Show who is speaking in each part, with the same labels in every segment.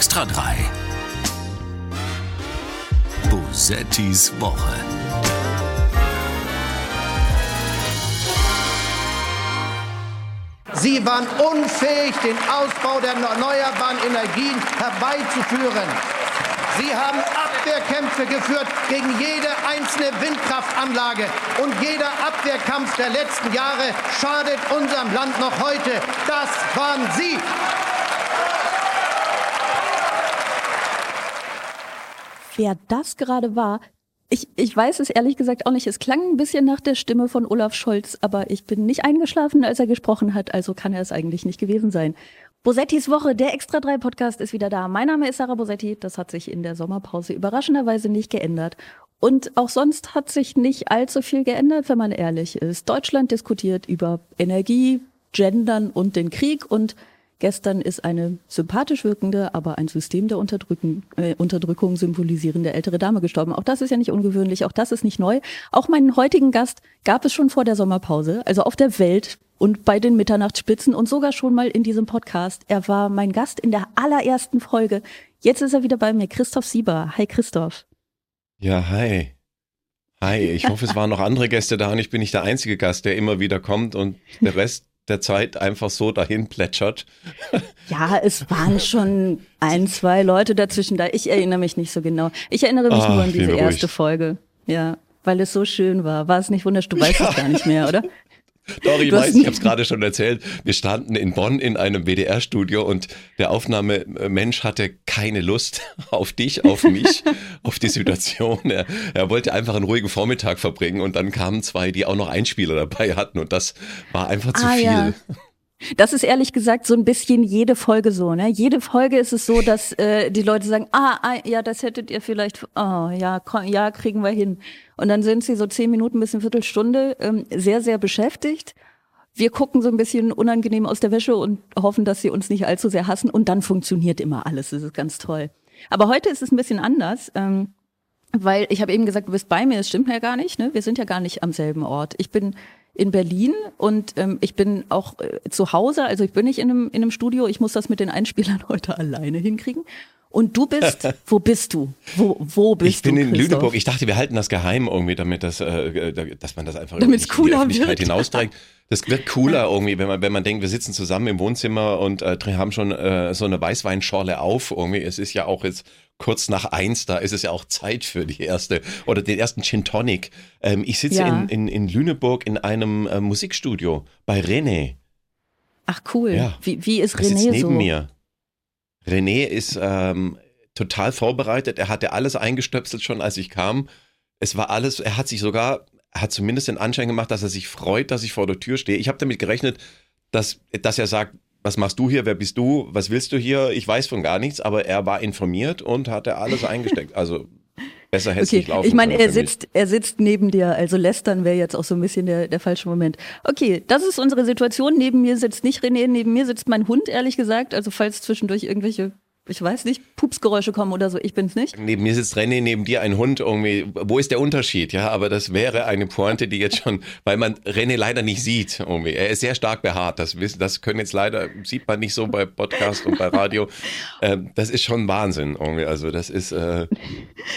Speaker 1: Extra 3. Bosettis Woche.
Speaker 2: Sie waren unfähig, den Ausbau der erneuerbaren Energien herbeizuführen. Sie haben Abwehrkämpfe geführt gegen jede einzelne Windkraftanlage. Und jeder Abwehrkampf der letzten Jahre schadet unserem Land noch heute. Das waren Sie.
Speaker 3: Wer das gerade war, ich, ich weiß es ehrlich gesagt auch nicht. Es klang ein bisschen nach der Stimme von Olaf Scholz, aber ich bin nicht eingeschlafen, als er gesprochen hat, also kann er es eigentlich nicht gewesen sein. Bosettis Woche, der Extra 3 Podcast ist wieder da. Mein Name ist Sarah Bosetti. Das hat sich in der Sommerpause überraschenderweise nicht geändert. Und auch sonst hat sich nicht allzu viel geändert, wenn man ehrlich ist. Deutschland diskutiert über Energie, Gendern und den Krieg und Gestern ist eine sympathisch wirkende, aber ein System der Unterdrücken, äh, Unterdrückung symbolisierende ältere Dame gestorben. Auch das ist ja nicht ungewöhnlich, auch das ist nicht neu. Auch meinen heutigen Gast gab es schon vor der Sommerpause, also auf der Welt und bei den Mitternachtsspitzen und sogar schon mal in diesem Podcast. Er war mein Gast in der allerersten Folge. Jetzt ist er wieder bei mir, Christoph Sieber. Hi Christoph.
Speaker 4: Ja, hi. Hi, ich hoffe, es waren noch andere Gäste da und ich bin nicht der einzige Gast, der immer wieder kommt und der Rest der Zeit einfach so dahin plätschert.
Speaker 3: Ja, es waren schon ein, zwei Leute dazwischen da. Ich erinnere mich nicht so genau. Ich erinnere mich ah, nur an diese erste Folge. Ja, weil es so schön war. War es nicht wunderschön? Du weißt es gar nicht mehr, oder?
Speaker 4: Ich weiß, ich habe es gerade schon erzählt. Wir standen in Bonn in einem WDR-Studio und der Aufnahmemensch hatte keine Lust auf dich, auf mich, auf die Situation. Er, er, wollte einfach einen ruhigen Vormittag verbringen und dann kamen zwei, die auch noch Einspieler dabei hatten und das war einfach zu ah, viel. Ja.
Speaker 3: Das ist ehrlich gesagt so ein bisschen jede Folge so. Ne? Jede Folge ist es so, dass äh, die Leute sagen, ah, ah, ja, das hättet ihr vielleicht, oh, ja, ja, kriegen wir hin. Und dann sind sie so zehn Minuten bis eine Viertelstunde ähm, sehr, sehr beschäftigt. Wir gucken so ein bisschen unangenehm aus der Wäsche und hoffen, dass sie uns nicht allzu sehr hassen. Und dann funktioniert immer alles. Das ist ganz toll. Aber heute ist es ein bisschen anders. Ähm, weil ich habe eben gesagt, du bist bei mir, das stimmt ja gar nicht. Ne? Wir sind ja gar nicht am selben Ort. Ich bin in Berlin und ähm, ich bin auch äh, zu Hause, also ich bin nicht in einem, in einem Studio, ich muss das mit den Einspielern heute alleine hinkriegen. Und du bist, wo bist du? Wo, wo bist
Speaker 4: du? Ich bin
Speaker 3: du,
Speaker 4: in Christoph? Lüneburg. Ich dachte, wir halten das geheim irgendwie, damit das, äh, dass man das einfach
Speaker 3: damit cooler in die
Speaker 4: wird. hinausträgt. Das wird cooler irgendwie, wenn man, wenn man denkt, wir sitzen zusammen im Wohnzimmer und äh, haben schon äh, so eine Weißweinschorle auf irgendwie. Es ist ja auch jetzt kurz nach eins, da ist es ja auch Zeit für die erste oder den ersten Gin Tonic. Ähm, ich sitze ja. in, in, in Lüneburg in einem äh, Musikstudio bei René.
Speaker 3: Ach cool. Ja. Wie, wie ist René neben so?
Speaker 4: mir. René ist ähm, total vorbereitet. Er hatte alles eingestöpselt schon, als ich kam. Es war alles, er hat sich sogar, er hat zumindest den Anschein gemacht, dass er sich freut, dass ich vor der Tür stehe. Ich habe damit gerechnet, dass, dass er sagt, was machst du hier, wer bist du, was willst du hier? Ich weiß von gar nichts, aber er war informiert und hatte alles eingesteckt. Also besser hätte es okay. nicht laufen
Speaker 3: Ich meine, er sitzt, er sitzt neben dir, also lästern wäre jetzt auch so ein bisschen der, der falsche Moment. Okay, das ist unsere Situation. Neben mir sitzt nicht René, neben mir sitzt mein Hund, ehrlich gesagt. Also falls zwischendurch irgendwelche ich weiß nicht, Pupsgeräusche kommen oder so, ich bin's nicht.
Speaker 4: Neben mir sitzt René, neben dir ein Hund irgendwie. Wo ist der Unterschied? Ja, aber das wäre eine Pointe, die jetzt schon, weil man René leider nicht sieht irgendwie. Er ist sehr stark behaart. Das, das können jetzt leider, sieht man nicht so bei Podcast und bei Radio. Ähm, das ist schon Wahnsinn irgendwie. Also das ist. Äh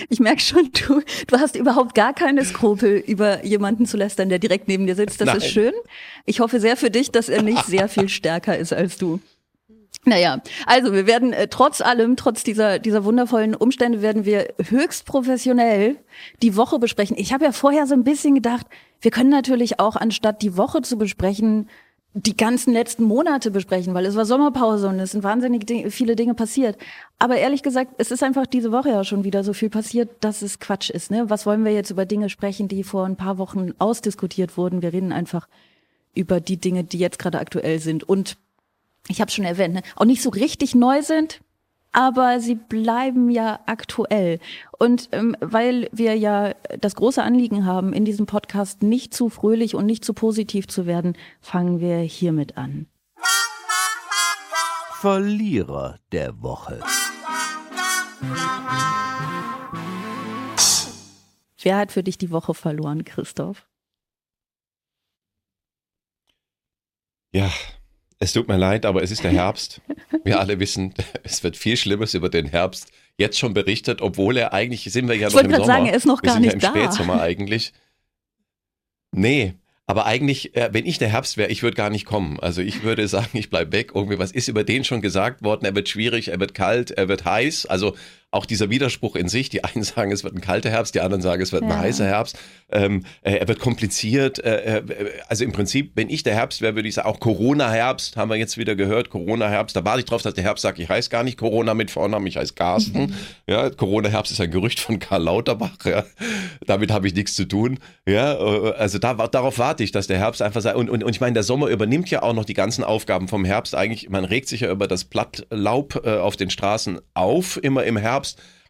Speaker 3: ich merke schon, du, du hast überhaupt gar keine Skrupel, über jemanden zu lästern, der direkt neben dir sitzt. Das Nein. ist schön. Ich hoffe sehr für dich, dass er nicht sehr viel stärker ist als du. Naja, also wir werden äh, trotz allem, trotz dieser, dieser wundervollen Umstände, werden wir höchst professionell die Woche besprechen. Ich habe ja vorher so ein bisschen gedacht, wir können natürlich auch, anstatt die Woche zu besprechen, die ganzen letzten Monate besprechen, weil es war Sommerpause und es sind wahnsinnig Dinge, viele Dinge passiert. Aber ehrlich gesagt, es ist einfach diese Woche ja schon wieder so viel passiert, dass es Quatsch ist. Ne? Was wollen wir jetzt über Dinge sprechen, die vor ein paar Wochen ausdiskutiert wurden? Wir reden einfach über die Dinge, die jetzt gerade aktuell sind. Und ich habe schon erwähnt, ne, auch nicht so richtig neu sind, aber sie bleiben ja aktuell. Und ähm, weil wir ja das große Anliegen haben, in diesem Podcast nicht zu fröhlich und nicht zu positiv zu werden, fangen wir hiermit an.
Speaker 1: Verlierer der Woche.
Speaker 3: Wer hat für dich die Woche verloren, Christoph?
Speaker 4: Ja, Es tut mir leid, aber es ist der Herbst. Wir alle wissen, es wird viel Schlimmes über den Herbst jetzt schon berichtet, obwohl er eigentlich sind wir ja
Speaker 3: ich
Speaker 4: noch im Sommer.
Speaker 3: sagen, er ist noch
Speaker 4: wir
Speaker 3: gar nicht
Speaker 4: ja im
Speaker 3: da.
Speaker 4: Spätsommer eigentlich. Nee, aber eigentlich, äh, wenn ich der Herbst wäre, ich würde gar nicht kommen. Also ich würde sagen, ich bleib weg. Irgendwie, was ist über den schon gesagt worden? Er wird schwierig, er wird kalt, er wird heiß. Also auch dieser Widerspruch in sich. Die einen sagen, es wird ein kalter Herbst, die anderen sagen, es wird ein
Speaker 3: Ja.
Speaker 4: heißer Herbst. Ähm, äh, er wird kompliziert. Äh, äh, also im Prinzip, wenn ich der Herbst wäre, würde ich sagen, auch Corona-Herbst, haben wir jetzt wieder gehört, Corona-Herbst. Da warte ich drauf, dass der Herbst sagt, ich heiße gar nicht Corona mit Vornamen, ich heiße Carsten. Ja, Corona-Herbst ist ein Gerücht von Karl Lauterbach. Ja. Damit habe ich nichts zu tun. Ja, also da, darauf warte ich, dass der Herbst einfach sei. Und, und, und ich meine, der Sommer übernimmt ja auch noch die ganzen Aufgaben vom Herbst. Eigentlich, man regt sich ja über das Blattlaub äh, auf den Straßen auf, immer im Herbst.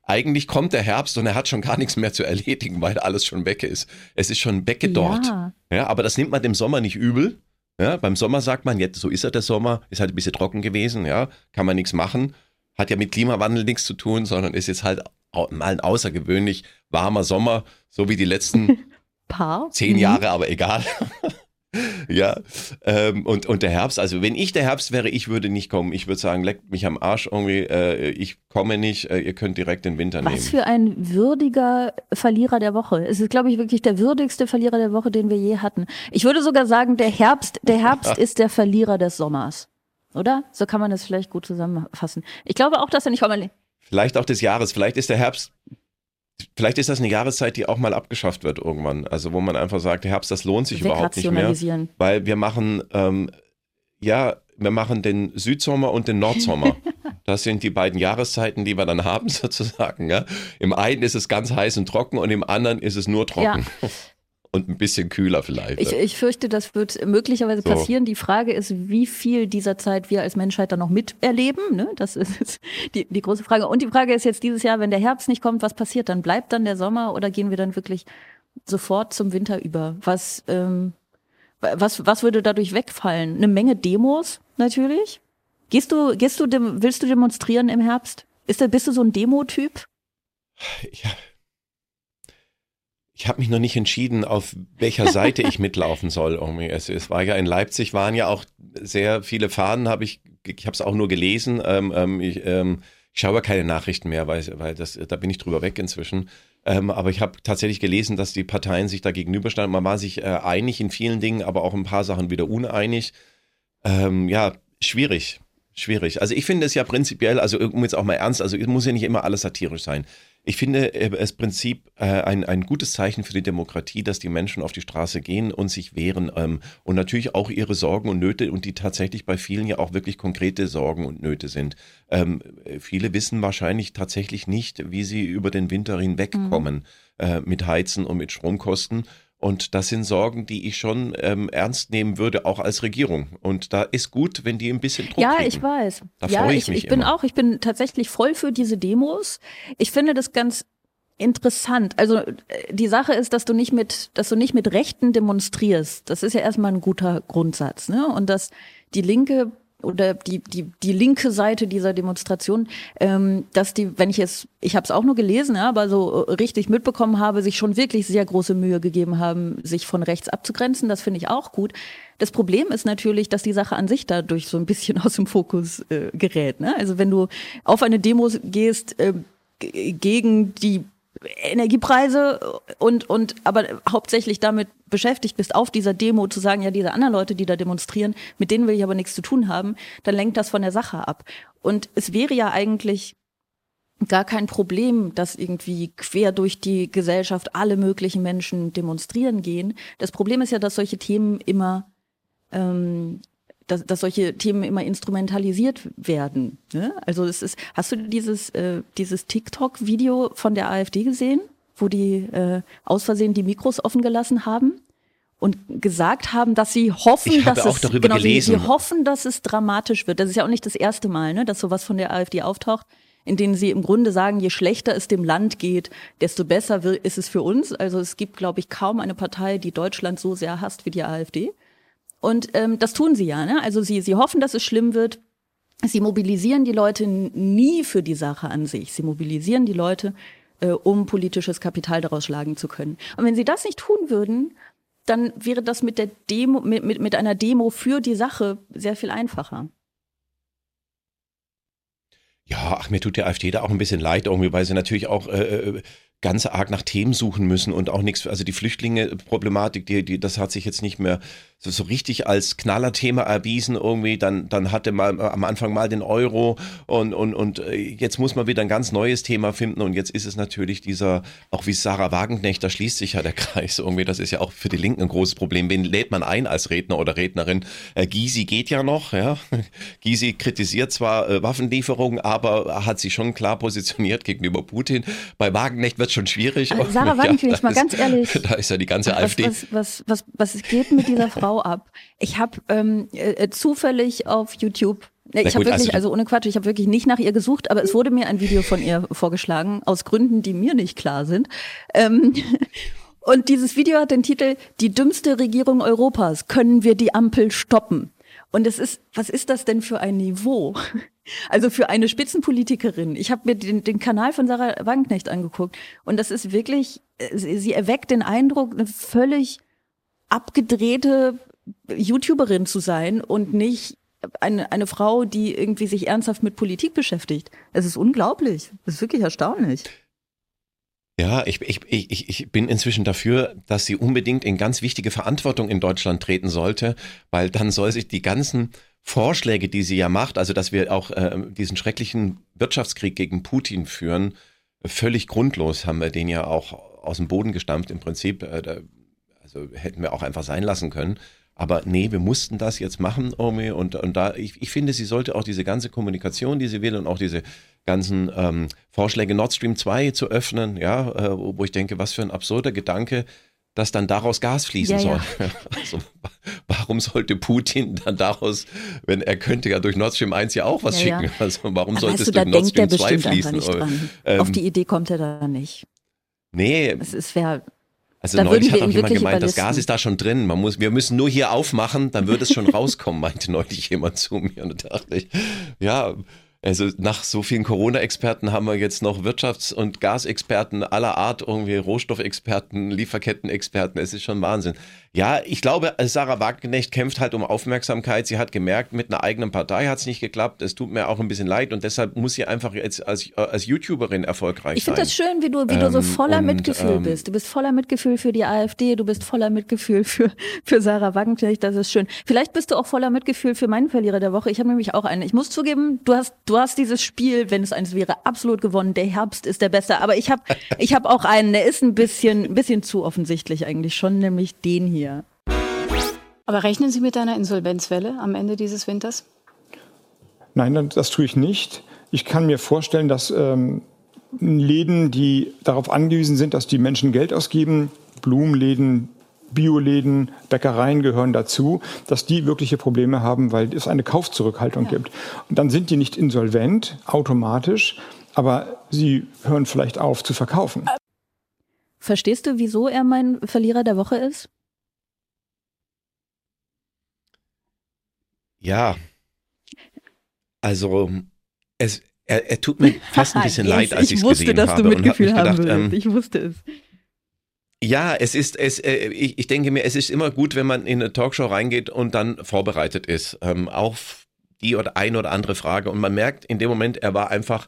Speaker 4: Eigentlich kommt der Herbst und er hat schon gar nichts mehr zu erledigen, weil alles schon weg ist. Es ist schon weggedorrt.
Speaker 3: Ja.
Speaker 4: Ja, aber das nimmt man dem Sommer nicht übel. Ja, beim Sommer sagt man, jetzt so ist er der Sommer, ist halt ein bisschen trocken gewesen, ja, kann man nichts machen, hat ja mit Klimawandel nichts zu tun, sondern ist jetzt halt mal ein außergewöhnlich warmer Sommer, so wie die letzten
Speaker 3: Paar.
Speaker 4: zehn
Speaker 3: Mhm.
Speaker 4: Jahre, aber egal. ja, ähm, und, und der Herbst, also wenn ich der Herbst wäre, ich würde nicht kommen. Ich würde sagen, leckt mich am Arsch irgendwie, äh, ich komme nicht, äh, ihr könnt direkt den Winter nehmen.
Speaker 3: Was für ein würdiger Verlierer der Woche. Es ist, glaube ich, wirklich der würdigste Verlierer der Woche, den wir je hatten. Ich würde sogar sagen, der Herbst, der Herbst ist der Verlierer des Sommers. Oder? So kann man das vielleicht gut zusammenfassen. Ich glaube auch, dass er nicht kommen.
Speaker 4: Vielleicht auch des Jahres, vielleicht ist der Herbst, vielleicht ist das eine Jahreszeit, die auch mal abgeschafft wird irgendwann. Also wo man einfach sagt, Herbst, das lohnt sich überhaupt nicht mehr. Weil wir machen, ähm, ja, wir machen den Südsommer und den Nordsommer. Das sind die beiden Jahreszeiten, die wir dann haben, sozusagen. Ja? Im einen ist es ganz heiß und trocken und im anderen ist es nur trocken. Und ein bisschen kühler vielleicht.
Speaker 3: Ich, ich fürchte, das wird möglicherweise
Speaker 4: So.
Speaker 3: passieren. Die Frage ist, wie viel dieser Zeit wir als Menschheit dann noch miterleben. Ne? Das ist die, die große Frage. Und die Frage ist jetzt dieses Jahr, wenn der Herbst nicht kommt, was passiert dann? Bleibt dann der Sommer oder gehen wir dann wirklich sofort zum Winter über? Was, ähm, was, was würde dadurch wegfallen? Eine Menge Demos natürlich. Gehst du, gehst du, willst du demonstrieren im Herbst? Ist der, bist du so ein Demo-Typ?
Speaker 4: ja. Ich habe mich noch nicht entschieden, auf welcher Seite ich mitlaufen soll. Irgendwie. Es, es war ja in Leipzig, waren ja auch sehr viele Fahnen, habe ich, ich habe es auch nur gelesen. Ähm, ähm, ich, ähm, ich schaue ja keine Nachrichten mehr, weil, weil das, da bin ich drüber weg inzwischen. Ähm, aber ich habe tatsächlich gelesen, dass die Parteien sich da gegenüberstanden. Man war sich äh, einig in vielen Dingen, aber auch ein paar Sachen wieder uneinig. Ähm, ja, schwierig. Schwierig. Also ich finde es ja prinzipiell, also um jetzt auch mal ernst, also es muss ja nicht immer alles satirisch sein. Ich finde äh, es Prinzip äh, ein, ein gutes Zeichen für die Demokratie, dass die Menschen auf die Straße gehen und sich wehren ähm, und natürlich auch ihre Sorgen und Nöte und die tatsächlich bei vielen ja auch wirklich konkrete Sorgen und Nöte sind. Ähm, äh, viele wissen wahrscheinlich tatsächlich nicht, wie sie über den Winter hinwegkommen äh, mit Heizen und mit Stromkosten. Und das sind Sorgen, die ich schon ähm, ernst nehmen würde, auch als Regierung. Und da ist gut, wenn die ein bisschen Druck
Speaker 3: Ja,
Speaker 4: kriegen.
Speaker 3: ich weiß.
Speaker 4: Da
Speaker 3: ja,
Speaker 4: freue ich
Speaker 3: ich,
Speaker 4: mich
Speaker 3: ich bin
Speaker 4: immer.
Speaker 3: auch, ich bin tatsächlich voll für diese Demos. Ich finde das ganz interessant. Also äh, die Sache ist, dass du nicht mit, dass du nicht mit Rechten demonstrierst. Das ist ja erstmal ein guter Grundsatz, ne? Und dass die Linke oder die die die linke Seite dieser Demonstration, ähm, dass die, wenn ich es, ich habe es auch nur gelesen, ja, aber so äh, richtig mitbekommen habe, sich schon wirklich sehr große Mühe gegeben haben, sich von rechts abzugrenzen. Das finde ich auch gut. Das Problem ist natürlich, dass die Sache an sich dadurch so ein bisschen aus dem Fokus äh, gerät. Ne? Also wenn du auf eine Demo gehst äh, gegen die Energiepreise und, und aber hauptsächlich damit beschäftigt bist, auf dieser Demo zu sagen, ja, diese anderen Leute, die da demonstrieren, mit denen will ich aber nichts zu tun haben, dann lenkt das von der Sache ab. Und es wäre ja eigentlich gar kein Problem, dass irgendwie quer durch die Gesellschaft alle möglichen Menschen demonstrieren gehen. Das Problem ist ja, dass solche Themen immer ähm, dass, dass solche Themen immer instrumentalisiert werden. Ne? Also es ist, hast du dieses, äh, dieses TikTok-Video von der AfD gesehen, wo die äh, aus Versehen die Mikros offen gelassen haben? Und gesagt haben, dass sie hoffen, dass
Speaker 4: auch
Speaker 3: es
Speaker 4: darüber
Speaker 3: genau, sie,
Speaker 4: gelesen.
Speaker 3: sie hoffen, dass es dramatisch wird. Das ist ja auch nicht das erste Mal, ne, dass sowas von der AfD auftaucht, in denen sie im Grunde sagen, je schlechter es dem Land geht, desto besser ist es für uns. Also es gibt, glaube ich, kaum eine Partei, die Deutschland so sehr hasst wie die AfD. Und ähm, das tun sie ja. Ne? Also sie, sie hoffen, dass es schlimm wird. Sie mobilisieren die Leute nie für die Sache an sich. Sie mobilisieren die Leute, äh, um politisches Kapital daraus schlagen zu können. Und wenn sie das nicht tun würden, dann wäre das mit der Demo, mit, mit, mit einer Demo für die Sache sehr viel einfacher.
Speaker 4: Ja, ach, mir tut der AfD da auch ein bisschen leid irgendwie, weil sie natürlich auch äh, äh ganz arg nach Themen suchen müssen und auch nichts, also die Flüchtlinge-Problematik, die, die, das hat sich jetzt nicht mehr so, so richtig als Knallerthema erwiesen irgendwie. Dann, dann hatte man am Anfang mal den Euro und, und, und äh, jetzt muss man wieder ein ganz neues Thema finden und jetzt ist es natürlich dieser, auch wie Sarah Wagenknecht, da schließt sich ja der Kreis irgendwie. Das ist ja auch für die Linken ein großes Problem. Wen lädt man ein als Redner oder Rednerin? Äh, Gysi geht ja noch, ja. Gysi kritisiert zwar äh, Waffenlieferungen, aber hat sich schon klar positioniert gegenüber Putin. Bei Wagenknecht wird schon schwierig.
Speaker 3: Also Sarah Wagenknecht, ja, mal ganz ehrlich.
Speaker 4: Da ist ja die ganze was, AfD.
Speaker 3: Was, was, was, was geht mit dieser Frau? Ab. Ich habe ähm, äh, zufällig auf YouTube ich habe wirklich, also, also ohne Quatsch, ich habe wirklich nicht nach ihr gesucht, aber es wurde mir ein Video von ihr vorgeschlagen, aus Gründen, die mir nicht klar sind. Ähm, und dieses Video hat den Titel Die dümmste Regierung Europas. Können wir die Ampel stoppen? Und es ist, was ist das denn für ein Niveau? Also für eine Spitzenpolitikerin. Ich habe mir den, den Kanal von Sarah Wagenknecht angeguckt und das ist wirklich, äh, sie erweckt den Eindruck, eine völlig abgedrehte YouTuberin zu sein und nicht eine, eine Frau, die irgendwie sich ernsthaft mit Politik beschäftigt. Es ist unglaublich. Es ist wirklich erstaunlich.
Speaker 4: Ja, ich, ich, ich, ich bin inzwischen dafür, dass sie unbedingt in ganz wichtige Verantwortung in Deutschland treten sollte, weil dann soll sich die ganzen Vorschläge, die sie ja macht, also dass wir auch äh, diesen schrecklichen Wirtschaftskrieg gegen Putin führen, völlig grundlos haben wir den ja auch aus dem Boden gestampft im Prinzip. Äh, also hätten wir auch einfach sein lassen können. Aber nee, wir mussten das jetzt machen, Omi. Und, und da, ich, ich finde, sie sollte auch diese ganze Kommunikation, die sie will und auch diese ganzen ähm, Vorschläge, Nord Stream 2 zu öffnen, ja, äh, wo ich denke, was für ein absurder Gedanke, dass dann daraus Gas fließen ja, soll. Ja. Also, warum sollte Putin dann daraus, wenn er könnte ja durch Nord Stream 1 ja auch was ja, schicken, also warum sollte es durch Nord Stream 2 fließen?
Speaker 3: Ähm, Auf die Idee kommt er da nicht.
Speaker 4: Nee.
Speaker 3: Es wäre
Speaker 4: also da neulich hat auch jemand gemeint, das Gas ist da schon drin. Man muss, wir müssen nur hier aufmachen, dann wird es schon rauskommen, meinte neulich jemand zu mir. Und da dachte ich, ja, also nach so vielen Corona-Experten haben wir jetzt noch Wirtschafts- und Gasexperten aller Art, irgendwie Rohstoffexperten, Lieferketten-Experten. Es ist schon Wahnsinn. Ja, ich glaube, Sarah Wagenknecht kämpft halt um Aufmerksamkeit. Sie hat gemerkt, mit einer eigenen Partei hat es nicht geklappt. Es tut mir auch ein bisschen leid und deshalb muss sie einfach jetzt als, als YouTuberin erfolgreich
Speaker 3: ich sein. Ich finde das schön, wie du, wie du so ähm, voller und, Mitgefühl ähm, bist. Du bist voller Mitgefühl für die AfD, du bist voller Mitgefühl für, für Sarah Wagenknecht. Das ist schön. Vielleicht bist du auch voller Mitgefühl für meinen Verlierer der Woche. Ich habe nämlich auch einen. Ich muss zugeben, du hast, du hast dieses Spiel, wenn es eins wäre, absolut gewonnen. Der Herbst ist der Beste. Aber ich habe ich hab auch einen, der ist ein bisschen, ein bisschen zu offensichtlich eigentlich schon, nämlich den hier hier.
Speaker 5: Aber rechnen Sie mit einer Insolvenzwelle am Ende dieses Winters?
Speaker 6: Nein, das tue ich nicht. Ich kann mir vorstellen, dass ähm, Läden, die darauf angewiesen sind, dass die Menschen Geld ausgeben, Blumenläden, Bioläden, Bäckereien gehören dazu, dass die wirkliche Probleme haben, weil es eine Kaufzurückhaltung ja. gibt. Und dann sind die nicht insolvent automatisch, aber sie hören vielleicht auf zu verkaufen.
Speaker 3: Verstehst du, wieso er mein Verlierer der Woche ist?
Speaker 4: Ja. Also, es, er, er tut mir fast ein bisschen leid, als ich es gesehen
Speaker 3: habe. Ich wusste, dass du Mitgefühl haben
Speaker 4: würdest.
Speaker 3: Ähm, ich wusste es.
Speaker 4: Ja, es ist, es, äh, ich, ich denke mir, es ist immer gut, wenn man in eine Talkshow reingeht und dann vorbereitet ist ähm, auf die oder ein oder andere Frage. Und man merkt in dem Moment, er war einfach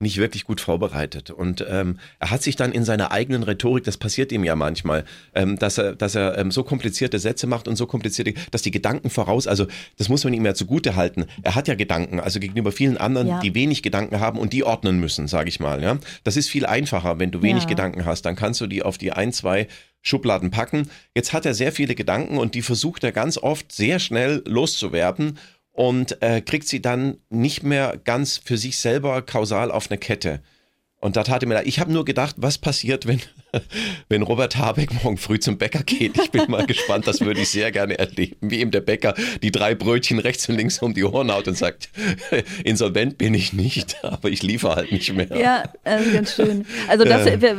Speaker 4: nicht wirklich gut vorbereitet. Und ähm, er hat sich dann in seiner eigenen Rhetorik, das passiert ihm ja manchmal, ähm, dass er, dass er ähm, so komplizierte Sätze macht und so komplizierte, dass die Gedanken voraus, also das muss man ihm ja zugute halten. Er hat ja Gedanken, also gegenüber vielen anderen, ja. die wenig Gedanken haben und die ordnen müssen, sage ich mal. Ja, das ist viel einfacher, wenn du wenig ja. Gedanken hast, dann kannst du die auf die ein, zwei Schubladen packen. Jetzt hat er sehr viele Gedanken und die versucht er ganz oft sehr schnell loszuwerden und äh, kriegt sie dann nicht mehr ganz für sich selber kausal auf eine Kette. Und da tat er mir leid. Ich habe nur gedacht, was passiert, wenn, wenn Robert Habeck morgen früh zum Bäcker geht. Ich bin mal gespannt, das würde ich sehr gerne erleben, wie ihm der Bäcker die drei Brötchen rechts und links um die Ohren haut und sagt, insolvent bin ich nicht, aber ich liefere halt nicht mehr.
Speaker 3: Ja, also ganz schön. Also das, äh,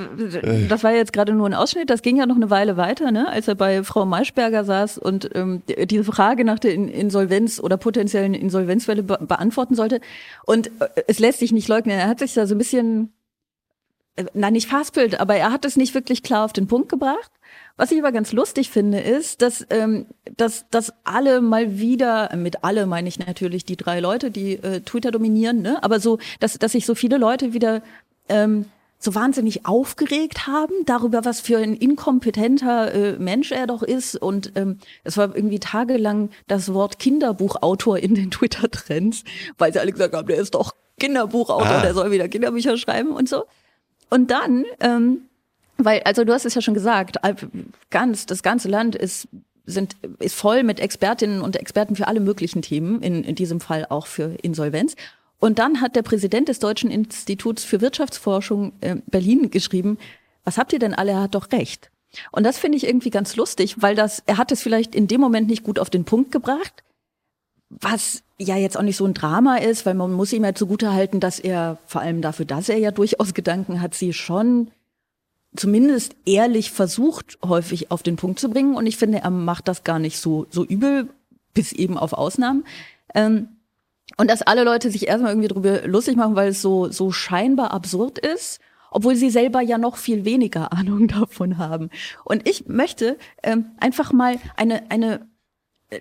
Speaker 3: das war jetzt gerade nur ein Ausschnitt, das ging ja noch eine Weile weiter, ne? als er bei Frau Maischberger saß und ähm, diese Frage nach der Insolvenz oder potenziellen Insolvenzwelle be beantworten sollte. Und äh, es lässt sich nicht leugnen, er hat sich da so ein bisschen nein, nicht Fastbild, aber er hat es nicht wirklich klar auf den Punkt gebracht. Was ich aber ganz lustig finde, ist, dass, ähm, dass, dass alle mal wieder, mit alle meine ich natürlich die drei Leute, die äh, Twitter dominieren, ne? aber so, dass, dass sich so viele Leute wieder ähm, so wahnsinnig aufgeregt haben darüber, was für ein inkompetenter äh, Mensch er doch ist. Und ähm, es war irgendwie tagelang das Wort Kinderbuchautor in den Twitter-Trends, weil sie alle gesagt haben, der ist doch Kinderbuchautor, ah. der soll wieder Kinderbücher schreiben und so. Und dann, ähm, weil, also du hast es ja schon gesagt, ganz, das ganze Land ist sind, ist voll mit Expertinnen und Experten für alle möglichen Themen, in, in diesem Fall auch für Insolvenz. Und dann hat der Präsident des Deutschen Instituts für Wirtschaftsforschung äh, Berlin geschrieben, was habt ihr denn alle? Er hat doch recht. Und das finde ich irgendwie ganz lustig, weil das, er hat es vielleicht in dem Moment nicht gut auf den Punkt gebracht, was ja jetzt auch nicht so ein Drama ist, weil man muss ihm ja zugute halten, dass er, vor allem dafür, dass er ja durchaus Gedanken hat, sie schon zumindest ehrlich versucht, häufig auf den Punkt zu bringen. Und ich finde, er macht das gar nicht so, so übel, bis eben auf Ausnahmen. Ähm, und dass alle Leute sich erstmal irgendwie darüber lustig machen, weil es so, so scheinbar absurd ist, obwohl sie selber ja noch viel weniger Ahnung davon haben. Und ich möchte ähm, einfach mal eine, eine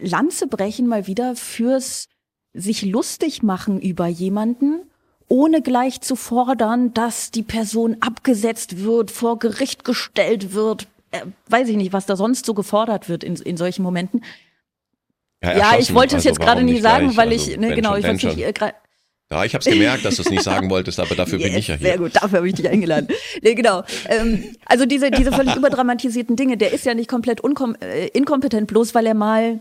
Speaker 3: Lanze brechen, mal wieder fürs sich lustig machen über jemanden, ohne gleich zu fordern, dass die Person abgesetzt wird, vor Gericht gestellt wird, äh, weiß ich nicht, was da sonst so gefordert wird in, in solchen Momenten. Ja, ja ich wollte es also jetzt gerade nie sagen, gleich? weil ich, also, ne, genau, ich wollte nicht gerade.
Speaker 4: Ja, ich habe es gemerkt, dass du es nicht sagen wolltest, aber dafür yes, bin ich ja hier.
Speaker 3: Sehr gut, dafür habe ich dich eingeladen. nee, genau. Ähm, also diese, diese völlig überdramatisierten Dinge, der ist ja nicht komplett äh, inkompetent, bloß weil er mal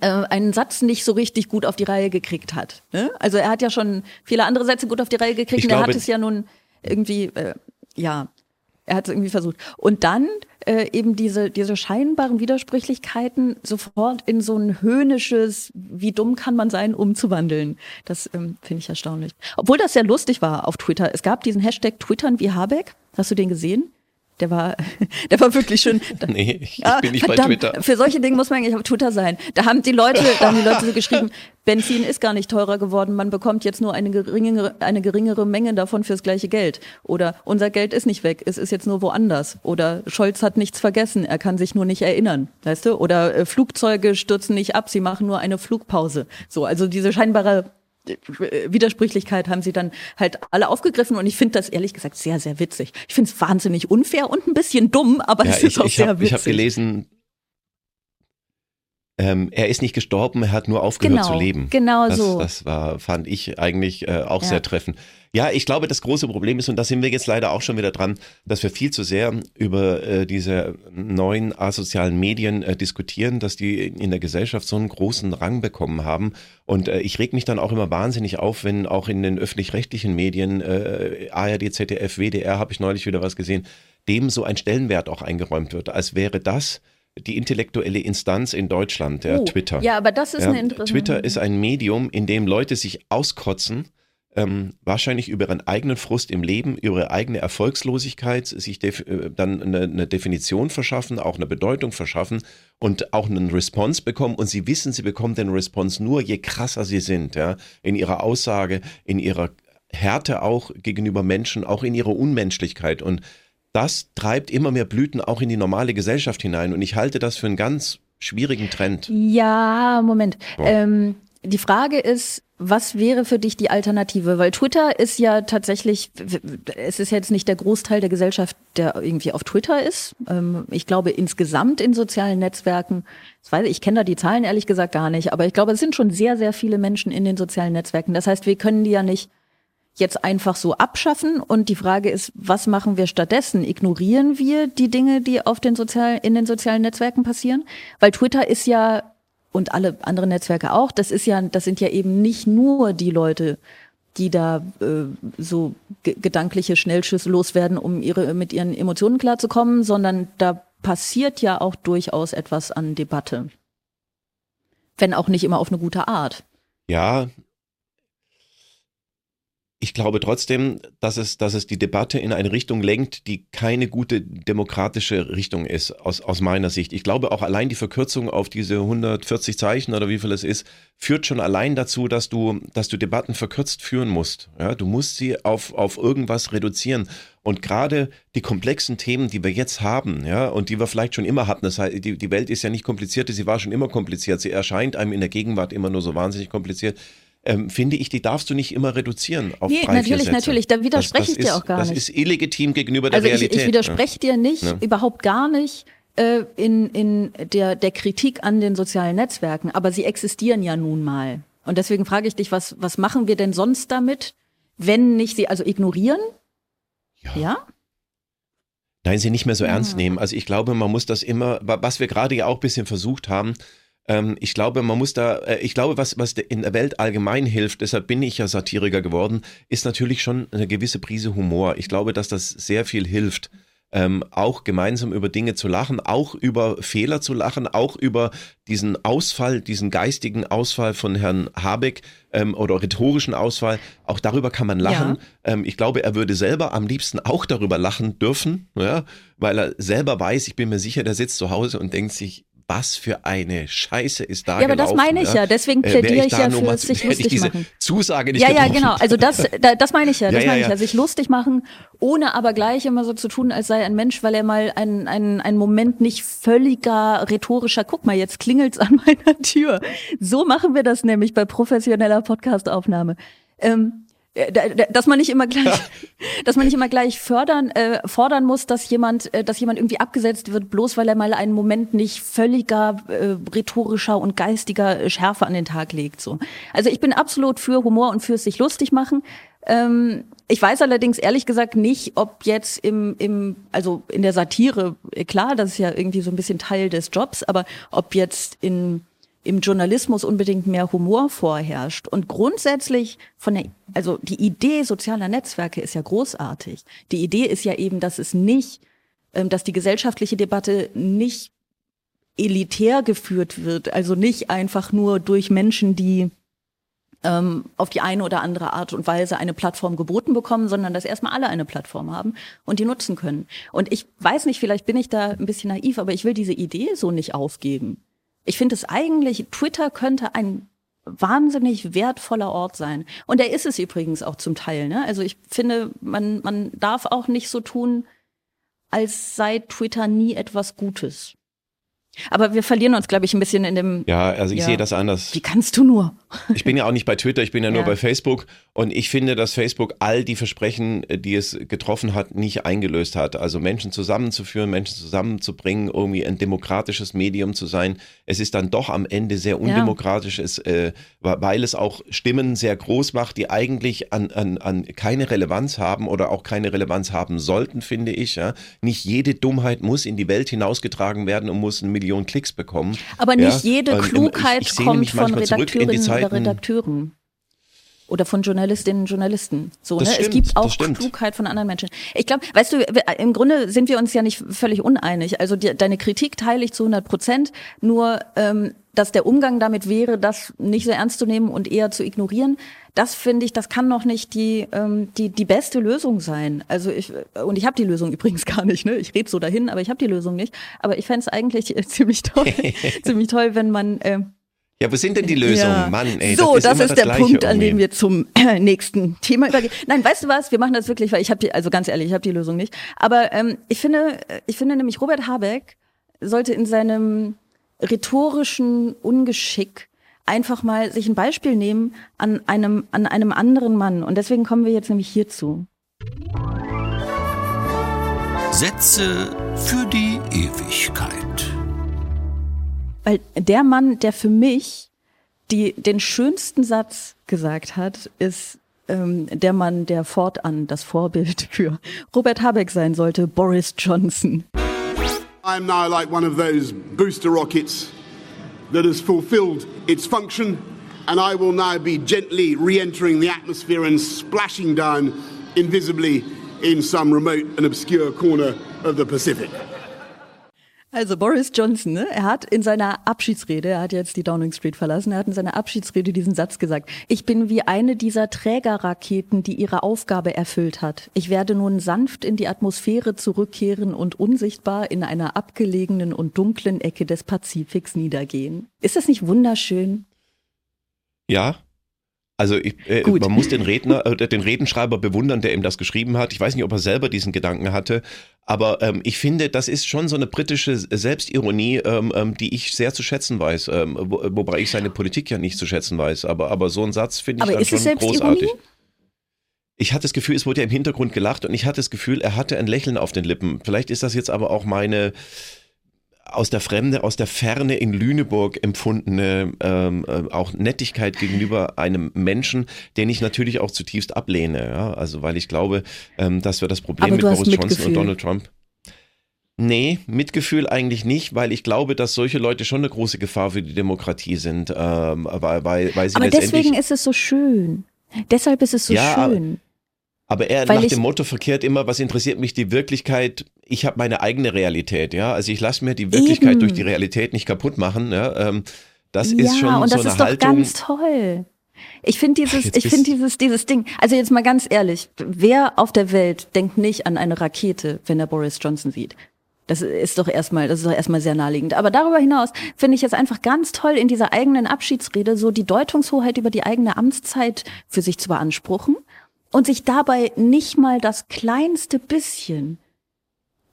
Speaker 3: einen Satz nicht so richtig gut auf die Reihe gekriegt hat. Ne? Also er hat ja schon viele andere Sätze gut auf die Reihe gekriegt ich und er hat es ja nun irgendwie, äh, ja, er hat es irgendwie versucht. Und dann äh, eben diese, diese scheinbaren Widersprüchlichkeiten sofort in so ein höhnisches, wie dumm kann man sein, umzuwandeln. Das ähm, finde ich erstaunlich. Obwohl das sehr lustig war auf Twitter. Es gab diesen Hashtag Twittern wie Habeck. Hast du den gesehen? Der war, der war wirklich schön.
Speaker 4: Nee, ich ah, bin nicht verdammt, bei Twitter.
Speaker 3: Für solche Dinge muss man eigentlich auf Twitter sein. Da haben die Leute, da haben die Leute so geschrieben, Benzin ist gar nicht teurer geworden, man bekommt jetzt nur eine geringere, eine geringere Menge davon fürs gleiche Geld. Oder unser Geld ist nicht weg, es ist jetzt nur woanders. Oder Scholz hat nichts vergessen, er kann sich nur nicht erinnern. Weißt du? Oder äh, Flugzeuge stürzen nicht ab, sie machen nur eine Flugpause. So, also diese scheinbare Widersprüchlichkeit haben sie dann halt alle aufgegriffen und ich finde das ehrlich gesagt sehr, sehr witzig. Ich finde es wahnsinnig unfair und ein bisschen dumm, aber ja, es ist ich, auch ich sehr hab, witzig.
Speaker 4: Ich habe gelesen, ähm, er ist nicht gestorben, er hat nur aufgehört
Speaker 3: genau,
Speaker 4: zu leben.
Speaker 3: Genau
Speaker 4: das,
Speaker 3: so.
Speaker 4: Das war, fand ich eigentlich äh, auch ja. sehr treffend. Ja, ich glaube, das große Problem ist, und da sind wir jetzt leider auch schon wieder dran, dass wir viel zu sehr über äh, diese neuen asozialen Medien äh, diskutieren, dass die in der Gesellschaft so einen großen Rang bekommen haben. Und äh, ich reg mich dann auch immer wahnsinnig auf, wenn auch in den öffentlich-rechtlichen Medien, äh, ARD, ZDF, WDR, habe ich neulich wieder was gesehen, dem so ein Stellenwert auch eingeräumt wird, als wäre das die intellektuelle Instanz in Deutschland, der uh, Twitter.
Speaker 3: Ja, aber das ist ja, eine interessante.
Speaker 4: Twitter ist ein Medium, in dem Leute sich auskotzen, ähm, wahrscheinlich über ihren eigenen Frust im Leben, über ihre eigene Erfolgslosigkeit, sich äh, dann eine, eine, Definition verschaffen, auch eine Bedeutung verschaffen und auch einen Response bekommen. Und sie wissen, sie bekommen den Response nur, je krasser sie sind, ja, in ihrer Aussage, in ihrer Härte auch gegenüber Menschen, auch in ihrer Unmenschlichkeit. Und das treibt immer mehr Blüten auch in die normale Gesellschaft hinein. Und ich halte das für einen ganz schwierigen Trend.
Speaker 3: Ja, Moment. Ähm, die Frage ist, was wäre für dich die Alternative? Weil Twitter ist ja tatsächlich, es ist jetzt nicht der Großteil der Gesellschaft, der irgendwie auf Twitter ist. Ähm, ich glaube insgesamt in sozialen Netzwerken, ich, weiß, ich kenne da die Zahlen ehrlich gesagt gar nicht, aber ich glaube, es sind schon sehr, sehr viele Menschen in den sozialen Netzwerken. Das heißt, wir können die ja nicht jetzt einfach so abschaffen. Und die Frage ist, was machen wir stattdessen? Ignorieren wir die Dinge, die auf den sozialen, in den sozialen Netzwerken passieren? Weil Twitter ist ja und alle anderen Netzwerke auch, das ist ja, das sind ja eben nicht nur die Leute, die da äh, so gedankliche Schnellschüsse loswerden, um ihre mit ihren Emotionen klarzukommen, sondern da passiert ja auch durchaus etwas an Debatte. Wenn auch nicht immer auf eine gute Art.
Speaker 4: Ja, ich glaube trotzdem, dass es, dass es die Debatte in eine Richtung lenkt, die keine gute demokratische Richtung ist, aus, aus meiner Sicht. Ich glaube auch allein die Verkürzung auf diese 140 Zeichen oder wie viel es ist, führt schon allein dazu, dass du, dass du Debatten verkürzt führen musst. Ja, du musst sie auf, auf irgendwas reduzieren. Und gerade die komplexen Themen, die wir jetzt haben, ja, und die wir vielleicht schon immer hatten, das heißt, die, die Welt ist ja nicht kompliziert, sie war schon immer kompliziert. Sie erscheint einem in der Gegenwart immer nur so wahnsinnig kompliziert. Ähm, finde ich, die darfst du nicht immer reduzieren auf
Speaker 3: Nee,
Speaker 4: drei,
Speaker 3: natürlich,
Speaker 4: vier Sätze.
Speaker 3: natürlich. Da widerspreche
Speaker 4: Das-
Speaker 3: ich
Speaker 4: das
Speaker 3: dir
Speaker 4: ist-
Speaker 3: auch gar
Speaker 4: das
Speaker 3: nicht.
Speaker 4: ist illegitim gegenüber der
Speaker 3: Also ich,
Speaker 4: Realität.
Speaker 3: ich widerspreche dir nicht,
Speaker 4: Ja.
Speaker 3: überhaupt gar nicht äh, in, in der, der Kritik an den sozialen Netzwerken, aber sie existieren ja nun mal. Und deswegen frage ich dich, was, was machen wir denn sonst damit, wenn nicht sie, also ignorieren? Ja?
Speaker 4: Nein, sie nicht mehr so ernst nehmen. Also ich glaube, man muss das immer, wa- was wir gerade ja auch ein bisschen versucht haben, ähm, ich glaube, man muss da, äh, ich glaube, was, was in der Welt allgemein hilft, deshalb bin ich ja Satiriker geworden, ist natürlich schon eine gewisse Prise Humor. Ich glaube, dass das sehr viel hilft. Ähm, auch gemeinsam über Dinge zu lachen, auch über Fehler zu lachen, auch über diesen Ausfall, diesen geistigen Ausfall von Herrn Habeck ähm, oder rhetorischen Ausfall, auch darüber kann man lachen. Ähm, ich glaube, er würde selber am liebsten auch darüber lachen dürfen, ja, weil er selber weiß, ich bin mir sicher, der sitzt zu Hause und denkt sich, was für eine Scheiße ist da
Speaker 3: Ja, aber das
Speaker 4: gelaufen,
Speaker 3: meine ich ja. Deswegen
Speaker 4: Äh,
Speaker 3: plädiere ich
Speaker 4: da
Speaker 3: ja für sich
Speaker 4: ich
Speaker 3: lustig
Speaker 4: diese
Speaker 3: machen.
Speaker 4: Zusage nicht
Speaker 3: Ja, ja,
Speaker 4: getroffen.
Speaker 3: genau. Also das, da, das meine ich ja. Das
Speaker 4: Ja, ja,
Speaker 3: meine ich
Speaker 4: ja.
Speaker 3: ja. Sich lustig machen, ohne aber gleich immer so zu tun, als sei ein Mensch, weil er mal einen, einen, einen Moment nicht völliger rhetorischer, guck mal, jetzt klingelt's an meiner Tür. So machen wir das nämlich bei professioneller Podcastaufnahme. Ähm, äh, dass man nicht immer gleich, dass man nicht immer gleich fördern, äh, fordern muss, dass jemand, äh, dass jemand irgendwie abgesetzt wird, bloß weil er mal einen Moment nicht völliger äh, rhetorischer und geistiger äh, Schärfe an den Tag legt. So, also ich bin absolut für Humor und fürs sich lustig machen. Ähm, ich weiß allerdings ehrlich gesagt nicht, ob jetzt im, im, also in der Satire, äh, klar, das ist ja irgendwie so ein bisschen Teil des Jobs, aber ob jetzt in im Journalismus unbedingt mehr Humor vorherrscht. Und grundsätzlich von der, also die Idee sozialer Netzwerke ist ja großartig. Die Idee ist ja eben, dass es nicht, ähm, dass die gesellschaftliche Debatte nicht elitär geführt wird, also nicht einfach nur durch Menschen, die ähm, auf die eine oder andere Art und Weise eine Plattform geboten bekommen, sondern dass erstmal alle eine Plattform haben und die nutzen können. Und ich weiß nicht, vielleicht bin ich da ein bisschen naiv, aber ich will diese Idee so nicht aufgeben. Ich finde es eigentlich, Twitter könnte ein wahnsinnig wertvoller Ort sein. Und er ist es übrigens auch zum Teil. Ne? Also ich finde, man, man darf auch nicht so tun, als sei Twitter nie etwas Gutes. Aber wir verlieren uns, glaube ich, ein bisschen in dem,
Speaker 4: Ja, also ich
Speaker 3: Ja.
Speaker 4: sehe das anders.
Speaker 3: wie kannst du nur?
Speaker 4: Ich bin ja auch nicht bei Twitter, ich bin ja nur
Speaker 3: Ja.
Speaker 4: bei Facebook und ich finde, dass Facebook all die Versprechen, äh, die es getroffen hat, nicht eingelöst hat. Also Menschen zusammenzuführen, Menschen zusammenzubringen, irgendwie ein demokratisches Medium zu sein. Es ist dann doch am Ende sehr undemokratisch, es, äh, weil es auch Stimmen sehr groß macht, die eigentlich an, an, an keine Relevanz haben oder auch keine Relevanz haben sollten, finde ich. Ja. Nicht jede Dummheit muss in die Welt hinausgetragen werden und muss eine Million Klicks bekommen.
Speaker 3: Aber nicht
Speaker 4: Ja,
Speaker 3: jede
Speaker 4: ich-
Speaker 3: Klugheit
Speaker 4: ich sehne
Speaker 3: kommt von Redakteurinnen oder Redakteuren. Oder von Journalistinnen und Journalisten. So,
Speaker 4: Das
Speaker 3: ne? es
Speaker 4: stimmt,
Speaker 3: gibt
Speaker 4: das
Speaker 3: auch. Klugheit von anderen Menschen. Ich glaube, weißt du, im Grunde sind wir uns ja nicht völlig uneinig. Also die, deine Kritik teile ich zu 100 Prozent. Nur, ähm, dass der Umgang damit wäre, das nicht so ernst zu nehmen und eher zu ignorieren, das finde ich, das kann noch nicht die, ähm, die, die beste Lösung sein. Also ich, und ich habe die Lösung übrigens gar nicht, ne? Ich rede so dahin, aber ich habe die Lösung nicht. Aber ich fände es eigentlich äh, ziemlich toll, ziemlich toll, wenn man ähm,
Speaker 4: Ja, wo sind denn die Lösungen?
Speaker 3: ja.
Speaker 4: Mann, ey,
Speaker 3: so,
Speaker 4: das
Speaker 3: das
Speaker 4: ist, immer
Speaker 3: ist
Speaker 4: das
Speaker 3: der
Speaker 4: Gleiche
Speaker 3: Punkt, an dem wir zum äh, nächsten Thema übergehen. Nein, weißt du was? Wir machen das wirklich, weil ich habe die, also ganz ehrlich, ich habe die Lösung nicht. Aber ähm, ich finde, ich finde nämlich Robert Habeck sollte in seinem rhetorischen Ungeschick einfach mal sich ein Beispiel nehmen an einem an einem anderen Mann. Und deswegen kommen wir jetzt nämlich hierzu.
Speaker 1: Sätze für die Ewigkeit.
Speaker 3: Weil der Mann, der für mich die, den schönsten Satz gesagt hat, ist ähm, der Mann, der fortan das Vorbild für Robert Habeck sein sollte, Boris Johnson.
Speaker 7: I am now like one of those booster rockets that has fulfilled its function, and I will now be gently re entering the atmosphere and splashing down invisibly in some remote and obscure corner of the Pacific.
Speaker 3: Also Boris Johnson, ne, er hat in seiner Abschiedsrede, er hat jetzt die Downing Street verlassen, er hat in seiner Abschiedsrede diesen Satz gesagt. Ich bin wie eine dieser Trägerraketen, die ihre Aufgabe erfüllt hat. Ich werde nun sanft in die Atmosphäre zurückkehren und unsichtbar in einer abgelegenen und dunklen Ecke des Pazifiks niedergehen. Ist das nicht wunderschön?
Speaker 4: Ja, Also ich, äh,
Speaker 3: Gut.
Speaker 4: man muss den Redner, äh, den Redenschreiber bewundern, der ihm das geschrieben hat. Ich weiß nicht, ob er selber diesen Gedanken hatte, aber ähm, ich finde, das ist schon so eine britische Selbstironie, ähm, ähm, die ich sehr zu schätzen weiß. Ähm, wo, wobei ich seine Politik ja nicht zu schätzen weiß. Aber, aber so ein Satz finde ich
Speaker 3: Aber
Speaker 4: dann schon großartig. Ich hatte das Gefühl, es wurde ja im Hintergrund gelacht und ich hatte das Gefühl, er hatte ein Lächeln auf den Lippen. Vielleicht ist das jetzt aber auch meine aus der Fremde, aus der Ferne in Lüneburg empfundene ähm, äh, auch Nettigkeit gegenüber einem Menschen, den ich natürlich auch zutiefst ablehne. Ja? Also weil ich glaube, ähm, dass wir das Problem mit Boris Johnson
Speaker 3: Mitgefühl.
Speaker 4: und Donald Trump. Nee, Mitgefühl eigentlich nicht, weil ich glaube, dass solche Leute schon eine große Gefahr für die Demokratie sind, ähm, weil, weil, weil sie
Speaker 3: Aber deswegen ist es so schön. Deshalb ist es so
Speaker 4: Ja,
Speaker 3: schön.
Speaker 4: Aber er
Speaker 3: Weil
Speaker 4: nach dem Motto verkehrt immer, was interessiert mich die Wirklichkeit? Ich habe meine eigene Realität, ja. Also ich lasse mir die Wirklichkeit
Speaker 3: Eben.
Speaker 4: durch die Realität nicht kaputt machen. Ja? Ähm, das
Speaker 3: ja,
Speaker 4: ist schon
Speaker 3: und
Speaker 4: so
Speaker 3: das
Speaker 4: eine
Speaker 3: ist doch
Speaker 4: Haltung.
Speaker 3: ganz toll. Ich finde dieses, ich finde dieses, dieses Ding. Also jetzt mal ganz ehrlich, wer auf der Welt denkt nicht an eine Rakete, wenn er Boris Johnson sieht? Das ist doch erstmal, das ist doch erstmal sehr naheliegend. Aber darüber hinaus finde ich es einfach ganz toll, in dieser eigenen Abschiedsrede so die Deutungshoheit über die eigene Amtszeit für sich zu beanspruchen und sich dabei nicht mal das kleinste bisschen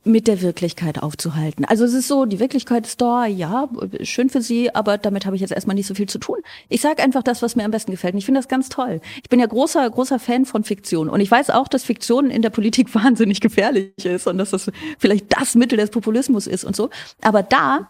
Speaker 3: mit der Wirklichkeit aufzuhalten. Also es ist so, die Wirklichkeit ist da, ja, schön für Sie, aber damit habe ich jetzt erstmal nicht so viel zu tun. Ich sage einfach das, was mir am besten gefällt. Und ich finde das ganz toll. Ich bin ja großer, großer Fan von Fiktion. Und ich weiß auch, dass Fiktion in der Politik wahnsinnig gefährlich ist und dass das vielleicht das Mittel des Populismus ist und so. Aber da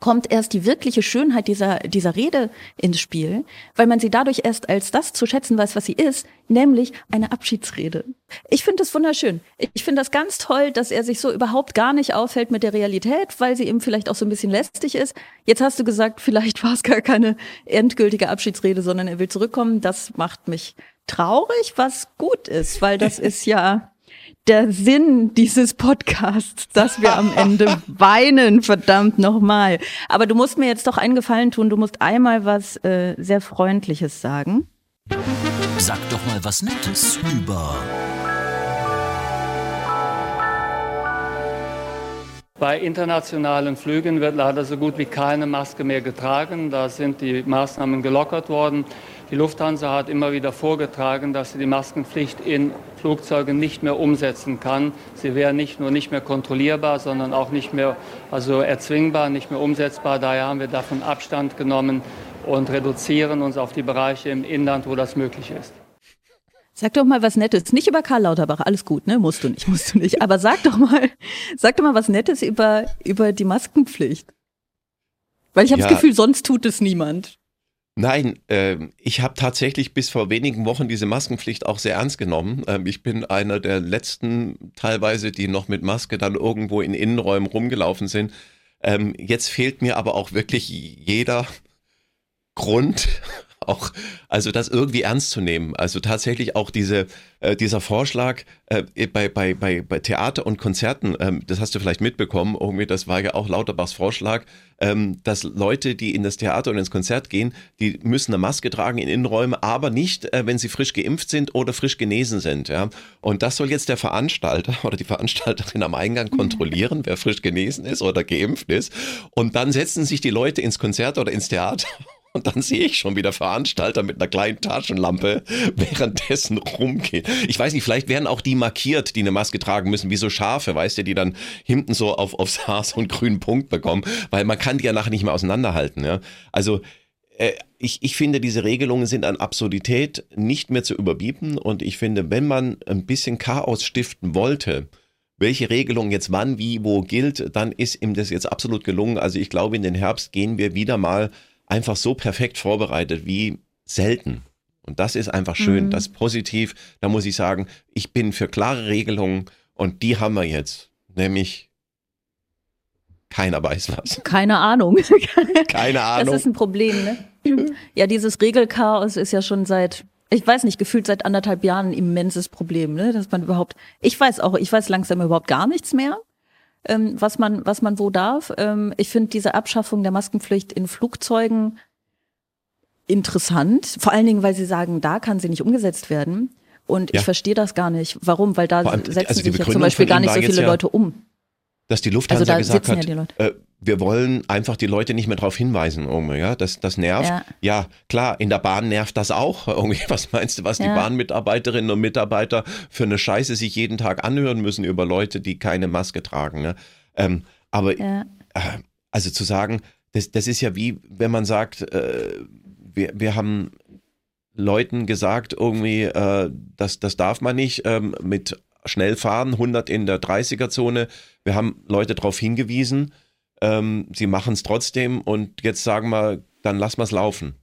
Speaker 3: kommt erst die wirkliche Schönheit dieser, dieser Rede ins Spiel, weil man sie dadurch erst als das zu schätzen weiß, was sie ist, nämlich eine Abschiedsrede. Ich finde das wunderschön. Ich finde das ganz toll, dass er sich so überhaupt gar nicht auffällt mit der Realität, weil sie ihm vielleicht auch so ein bisschen lästig ist. Jetzt hast du gesagt, vielleicht war es gar keine endgültige Abschiedsrede, sondern er will zurückkommen. Das macht mich traurig, was gut ist, weil das ist ja der Sinn dieses Podcasts, dass wir am Ende weinen, verdammt nochmal. Aber du musst mir jetzt doch einen Gefallen tun, du musst einmal was äh, sehr Freundliches sagen.
Speaker 1: Sag doch mal was Nettes über
Speaker 8: Bei internationalen Flügen wird leider so gut wie keine Maske mehr getragen. Da sind die Maßnahmen gelockert worden. Die Lufthansa hat immer wieder vorgetragen, dass sie die Maskenpflicht in Flugzeugen nicht mehr umsetzen kann. Sie wäre nicht nur nicht mehr kontrollierbar, sondern auch nicht mehr also erzwingbar, nicht mehr umsetzbar. Daher haben wir davon Abstand genommen und reduzieren uns auf die Bereiche im Inland, wo das möglich ist.
Speaker 3: Sag doch mal was Nettes. Nicht über Karl Lauterbach, alles gut, ne? Musst du nicht, musst du nicht. Aber sag doch mal, sag doch mal was Nettes über, über die Maskenpflicht. Weil ich habe
Speaker 4: Ja.
Speaker 3: das Gefühl, sonst tut es niemand.
Speaker 4: Nein, ähm, ich habe tatsächlich bis vor wenigen Wochen diese Maskenpflicht auch sehr ernst genommen. Ähm, ich bin einer der letzten teilweise, die noch mit Maske dann irgendwo in Innenräumen rumgelaufen sind. Ähm, jetzt fehlt mir aber auch wirklich jeder Grund, auch, also das irgendwie ernst zu nehmen. Also tatsächlich auch diese, äh, dieser Vorschlag äh, bei, bei, bei, bei Theater und Konzerten, ähm, das hast du vielleicht mitbekommen, irgendwie, das war ja auch Lauterbachs Vorschlag, ähm, dass Leute, die in das Theater und ins Konzert gehen, die müssen eine Maske tragen in Innenräumen, aber nicht, äh, wenn sie frisch geimpft sind oder frisch genesen sind. Ja? Und das soll jetzt der Veranstalter oder die Veranstalterin am Eingang kontrollieren, wer frisch genesen ist oder geimpft ist. Und dann setzen sich die Leute ins Konzert oder ins Theater und dann sehe ich schon wieder Veranstalter mit einer kleinen Taschenlampe währenddessen rumgehen. Ich weiß nicht, vielleicht werden auch die markiert, die eine Maske tragen müssen, wie so Schafe, weißt du, die dann hinten so auf, aufs Haar so einen grünen Punkt bekommen, weil man kann die ja nachher nicht mehr auseinanderhalten. Ja? Also äh, ich, ich finde, diese Regelungen sind an Absurdität nicht mehr zu überbieten und ich finde, wenn man ein bisschen Chaos stiften wollte, welche Regelung jetzt wann, wie, wo gilt, dann ist ihm das jetzt absolut gelungen. Also ich glaube, in den Herbst gehen wir wieder mal einfach so perfekt vorbereitet wie selten. Und das ist einfach schön,
Speaker 3: Mhm.
Speaker 4: das ist positiv. Da muss ich sagen, ich bin für klare Regelungen und die haben wir jetzt. Nämlich keiner weiß was.
Speaker 3: Keine Ahnung.
Speaker 4: Keine
Speaker 3: Das
Speaker 4: Ahnung.
Speaker 3: ist ein Problem, ne? Ja, dieses Regelchaos ist ja schon seit, ich weiß nicht, gefühlt seit anderthalb Jahren ein immenses Problem, ne? Dass man überhaupt, ich weiß auch, ich weiß langsam überhaupt gar nichts mehr, ähm, was man, was man wo darf. Ähm, ich finde diese Abschaffung der Maskenpflicht in Flugzeugen interessant, vor allen Dingen, weil sie sagen, da kann sie nicht umgesetzt werden. Und
Speaker 4: Ja.
Speaker 3: ich verstehe das gar nicht. Warum? Weil da
Speaker 4: allem,
Speaker 3: setzen
Speaker 4: also
Speaker 3: sich ja zum Beispiel gar nicht so viele
Speaker 4: ja-
Speaker 3: Leute um.
Speaker 4: Dass die Lufthansa
Speaker 3: Also da
Speaker 4: gesagt hat,
Speaker 3: ja die
Speaker 4: äh, wir wollen einfach die Leute nicht mehr darauf hinweisen, irgendwie, ja, das, das nervt. Ja.
Speaker 3: Ja.
Speaker 4: klar, in der Bahn nervt das auch. Irgendwie, was meinst du, was die
Speaker 3: Ja.
Speaker 4: Bahnmitarbeiterinnen und Mitarbeiter für eine Scheiße sich jeden Tag anhören müssen über Leute, die keine Maske tragen. Ne? Ähm, aber äh, also zu sagen, das, das ist ja wie, wenn man sagt, äh, wir, wir haben Leuten gesagt, irgendwie, äh, das, das darf man nicht ähm, mit schnell fahren, 100 in der 30er-Zone. Wir haben Leute darauf hingewiesen, ähm, sie machen es trotzdem und jetzt sagen wir, dann lassen wir es laufen.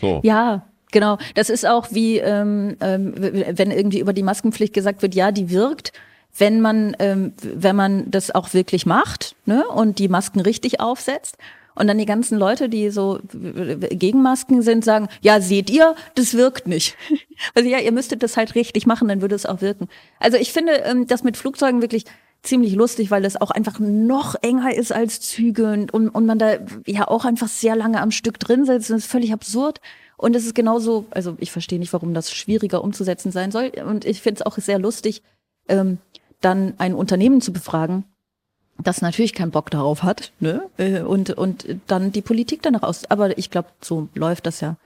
Speaker 4: So.
Speaker 3: Ja, genau. Das ist auch wie, ähm, ähm, wenn irgendwie über die Maskenpflicht gesagt wird, ja, die wirkt, wenn man, ähm, wenn man das auch wirklich macht ne, und die Masken richtig aufsetzt. Und dann die ganzen Leute, die so gegen Masken sind, sagen, ja, seht ihr, das wirkt nicht. Also ja, ihr müsstet das halt richtig machen, dann würde es auch wirken. Also ich finde ähm, das mit Flugzeugen wirklich ziemlich lustig, weil das auch einfach noch enger ist als Züge und, und, und man da ja auch einfach sehr lange am Stück drin sitzt. Das ist völlig absurd. Und es ist genauso, also ich verstehe nicht, warum das schwieriger umzusetzen sein soll. Und ich finde es auch sehr lustig, ähm, dann ein Unternehmen zu befragen, das natürlich keinen Bock darauf hat, ne? Äh, Und, und dann die Politik danach aus. Aber ich glaube, so läuft das ja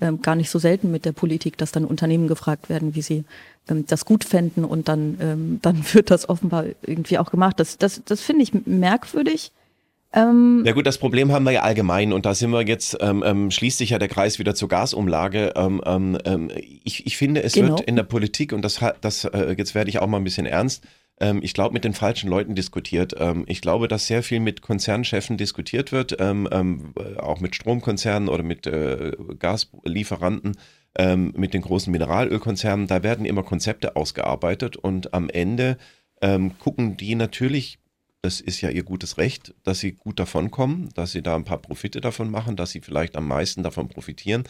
Speaker 3: ähm, gar nicht so selten mit der Politik, dass dann Unternehmen gefragt werden, wie sie ähm, das gut fänden und dann, ähm, dann wird das offenbar irgendwie auch gemacht. Das, das, das finde ich merkwürdig. Ähm,
Speaker 4: Ja gut, das Problem haben wir ja allgemein und da sind wir jetzt, ähm, ähm, schließt sich ja der Kreis wieder zur Gasumlage. Ähm, ähm, ähm, ich, ich finde, es
Speaker 3: Genau.
Speaker 4: wird in der Politik, und das, hat- das äh, jetzt werde ich auch mal ein bisschen ernst, ähm, ich glaube, mit den falschen Leuten diskutiert. Ähm, ich glaube, dass sehr viel mit Konzernchefen diskutiert wird, ähm, ähm, auch mit Stromkonzernen oder mit äh, Gaslieferanten, ähm, mit den großen Mineralölkonzernen. Da werden immer Konzepte ausgearbeitet und am Ende ähm, gucken die natürlich das ist ja ihr gutes Recht, dass sie gut davonkommen, dass sie da ein paar Profite davon machen, dass sie vielleicht am meisten davon profitieren.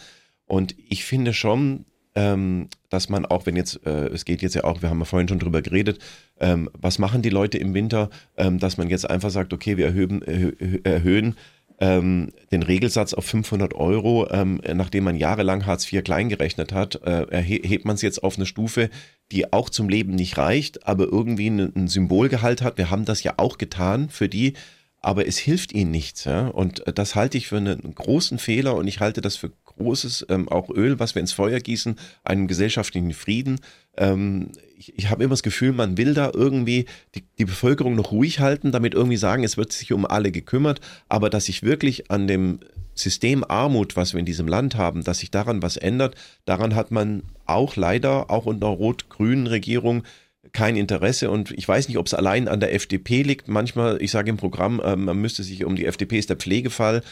Speaker 4: Und ich finde schon, ähm, dass man auch, wenn jetzt, äh, es geht jetzt ja auch, wir haben ja vorhin schon drüber geredet, ähm, was machen die Leute im Winter, ähm, dass man jetzt einfach sagt, okay, wir erhöhen, erhö- erhöhen ähm, den Regelsatz auf 500 Euro, ähm, nachdem man jahrelang Hartz IV klein gerechnet hat, äh, hebt man es jetzt auf eine Stufe, die auch zum Leben nicht reicht, aber irgendwie ein, ein Symbolgehalt hat. Wir haben das ja auch getan für die, aber es hilft ihnen nichts. Ja? Und äh, das halte ich für einen großen Fehler und ich halte das für großes, ähm, auch Öl, was wir ins Feuer gießen, einen gesellschaftlichen Frieden. Ähm, ich ich habe immer das Gefühl, man will da irgendwie die, die Bevölkerung noch ruhig halten, damit irgendwie sagen, es wird sich um alle gekümmert, aber dass sich wirklich an dem System Armut, was wir in diesem Land haben, dass sich daran was ändert, daran hat man auch leider, auch unter rot-grünen Regierung, kein Interesse und ich weiß nicht, ob es allein an der FDP liegt. Manchmal, ich sage im Programm, ähm, man müsste sich um die FDP ist der Pflegefall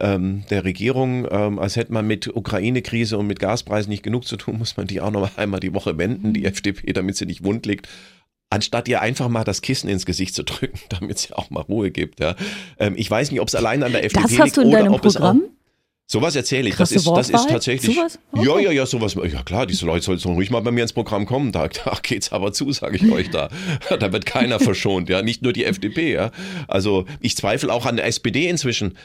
Speaker 4: ähm, der Regierung, ähm, als hätte man mit Ukraine-Krise und mit Gaspreisen nicht genug zu tun, muss man die auch noch einmal die Woche wenden, die FDP, damit sie nicht wund liegt. Anstatt ihr einfach mal das Kissen ins Gesicht zu drücken, damit sie auch mal Ruhe gibt. Ja. Ähm, ich weiß nicht, ob es allein an der FDP
Speaker 3: das
Speaker 4: liegt
Speaker 3: hast du in
Speaker 4: oder
Speaker 3: deinem
Speaker 4: ob es auch
Speaker 3: Programm?
Speaker 4: Sowas erzähle ich.
Speaker 3: Krasse
Speaker 4: das ist, das ist
Speaker 3: Wortwahl?
Speaker 4: tatsächlich.
Speaker 3: Sowas?
Speaker 4: Ja,
Speaker 3: Okay.
Speaker 4: ja, ja, sowas. Ja klar, diese Leute sollen ruhig mal bei mir ins Programm kommen. Da, da geht's aber zu, sage ich euch da. Da wird keiner verschont, ja. Nicht nur die FDP, ja. Also ich zweifle auch an der SPD inzwischen.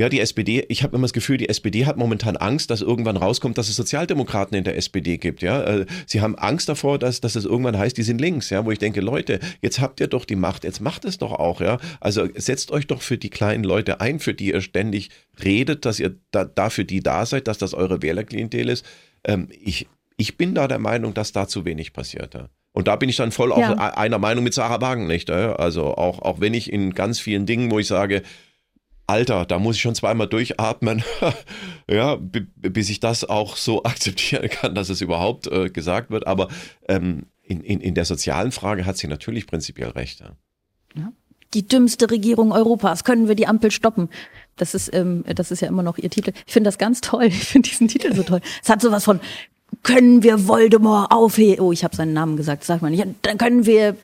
Speaker 4: Ja, die SPD, ich habe immer das Gefühl, die SPD hat momentan Angst, dass irgendwann rauskommt, dass es Sozialdemokraten in der SPD gibt, ja. Äh, Sie haben Angst davor, dass, dass es irgendwann heißt, die sind links, ja, wo ich denke, Leute, jetzt habt ihr doch die Macht, jetzt macht es doch auch, ja. Also setzt euch doch für die kleinen Leute ein, für die ihr ständig redet, dass ihr da, da für die da seid, dass das eure Wählerklientel ist. Ähm, ich, ich bin da der Meinung, dass da zu wenig passiert, ja. Und da bin ich dann voll auch
Speaker 3: Ja.
Speaker 4: e- einer Meinung mit Sarah Wagenknecht. Ja? Also auch, auch wenn ich in ganz vielen Dingen, wo ich sage, Alter, da muss ich schon zweimal durchatmen, ja, bi- bis ich das auch so akzeptieren kann, dass es überhaupt äh, gesagt wird. Aber ähm, in, in, in der sozialen Frage hat sie natürlich prinzipiell recht. Ja.
Speaker 3: die dümmste Regierung Europas. Können wir die Ampel stoppen? Das ist, ähm, das ist ja immer noch ihr Titel. Ich finde das ganz toll. Ich finde diesen Titel so toll. Es hat sowas von, können wir Voldemort aufheben? Oh, ich habe seinen Namen gesagt, sag mal nicht. Dann können wir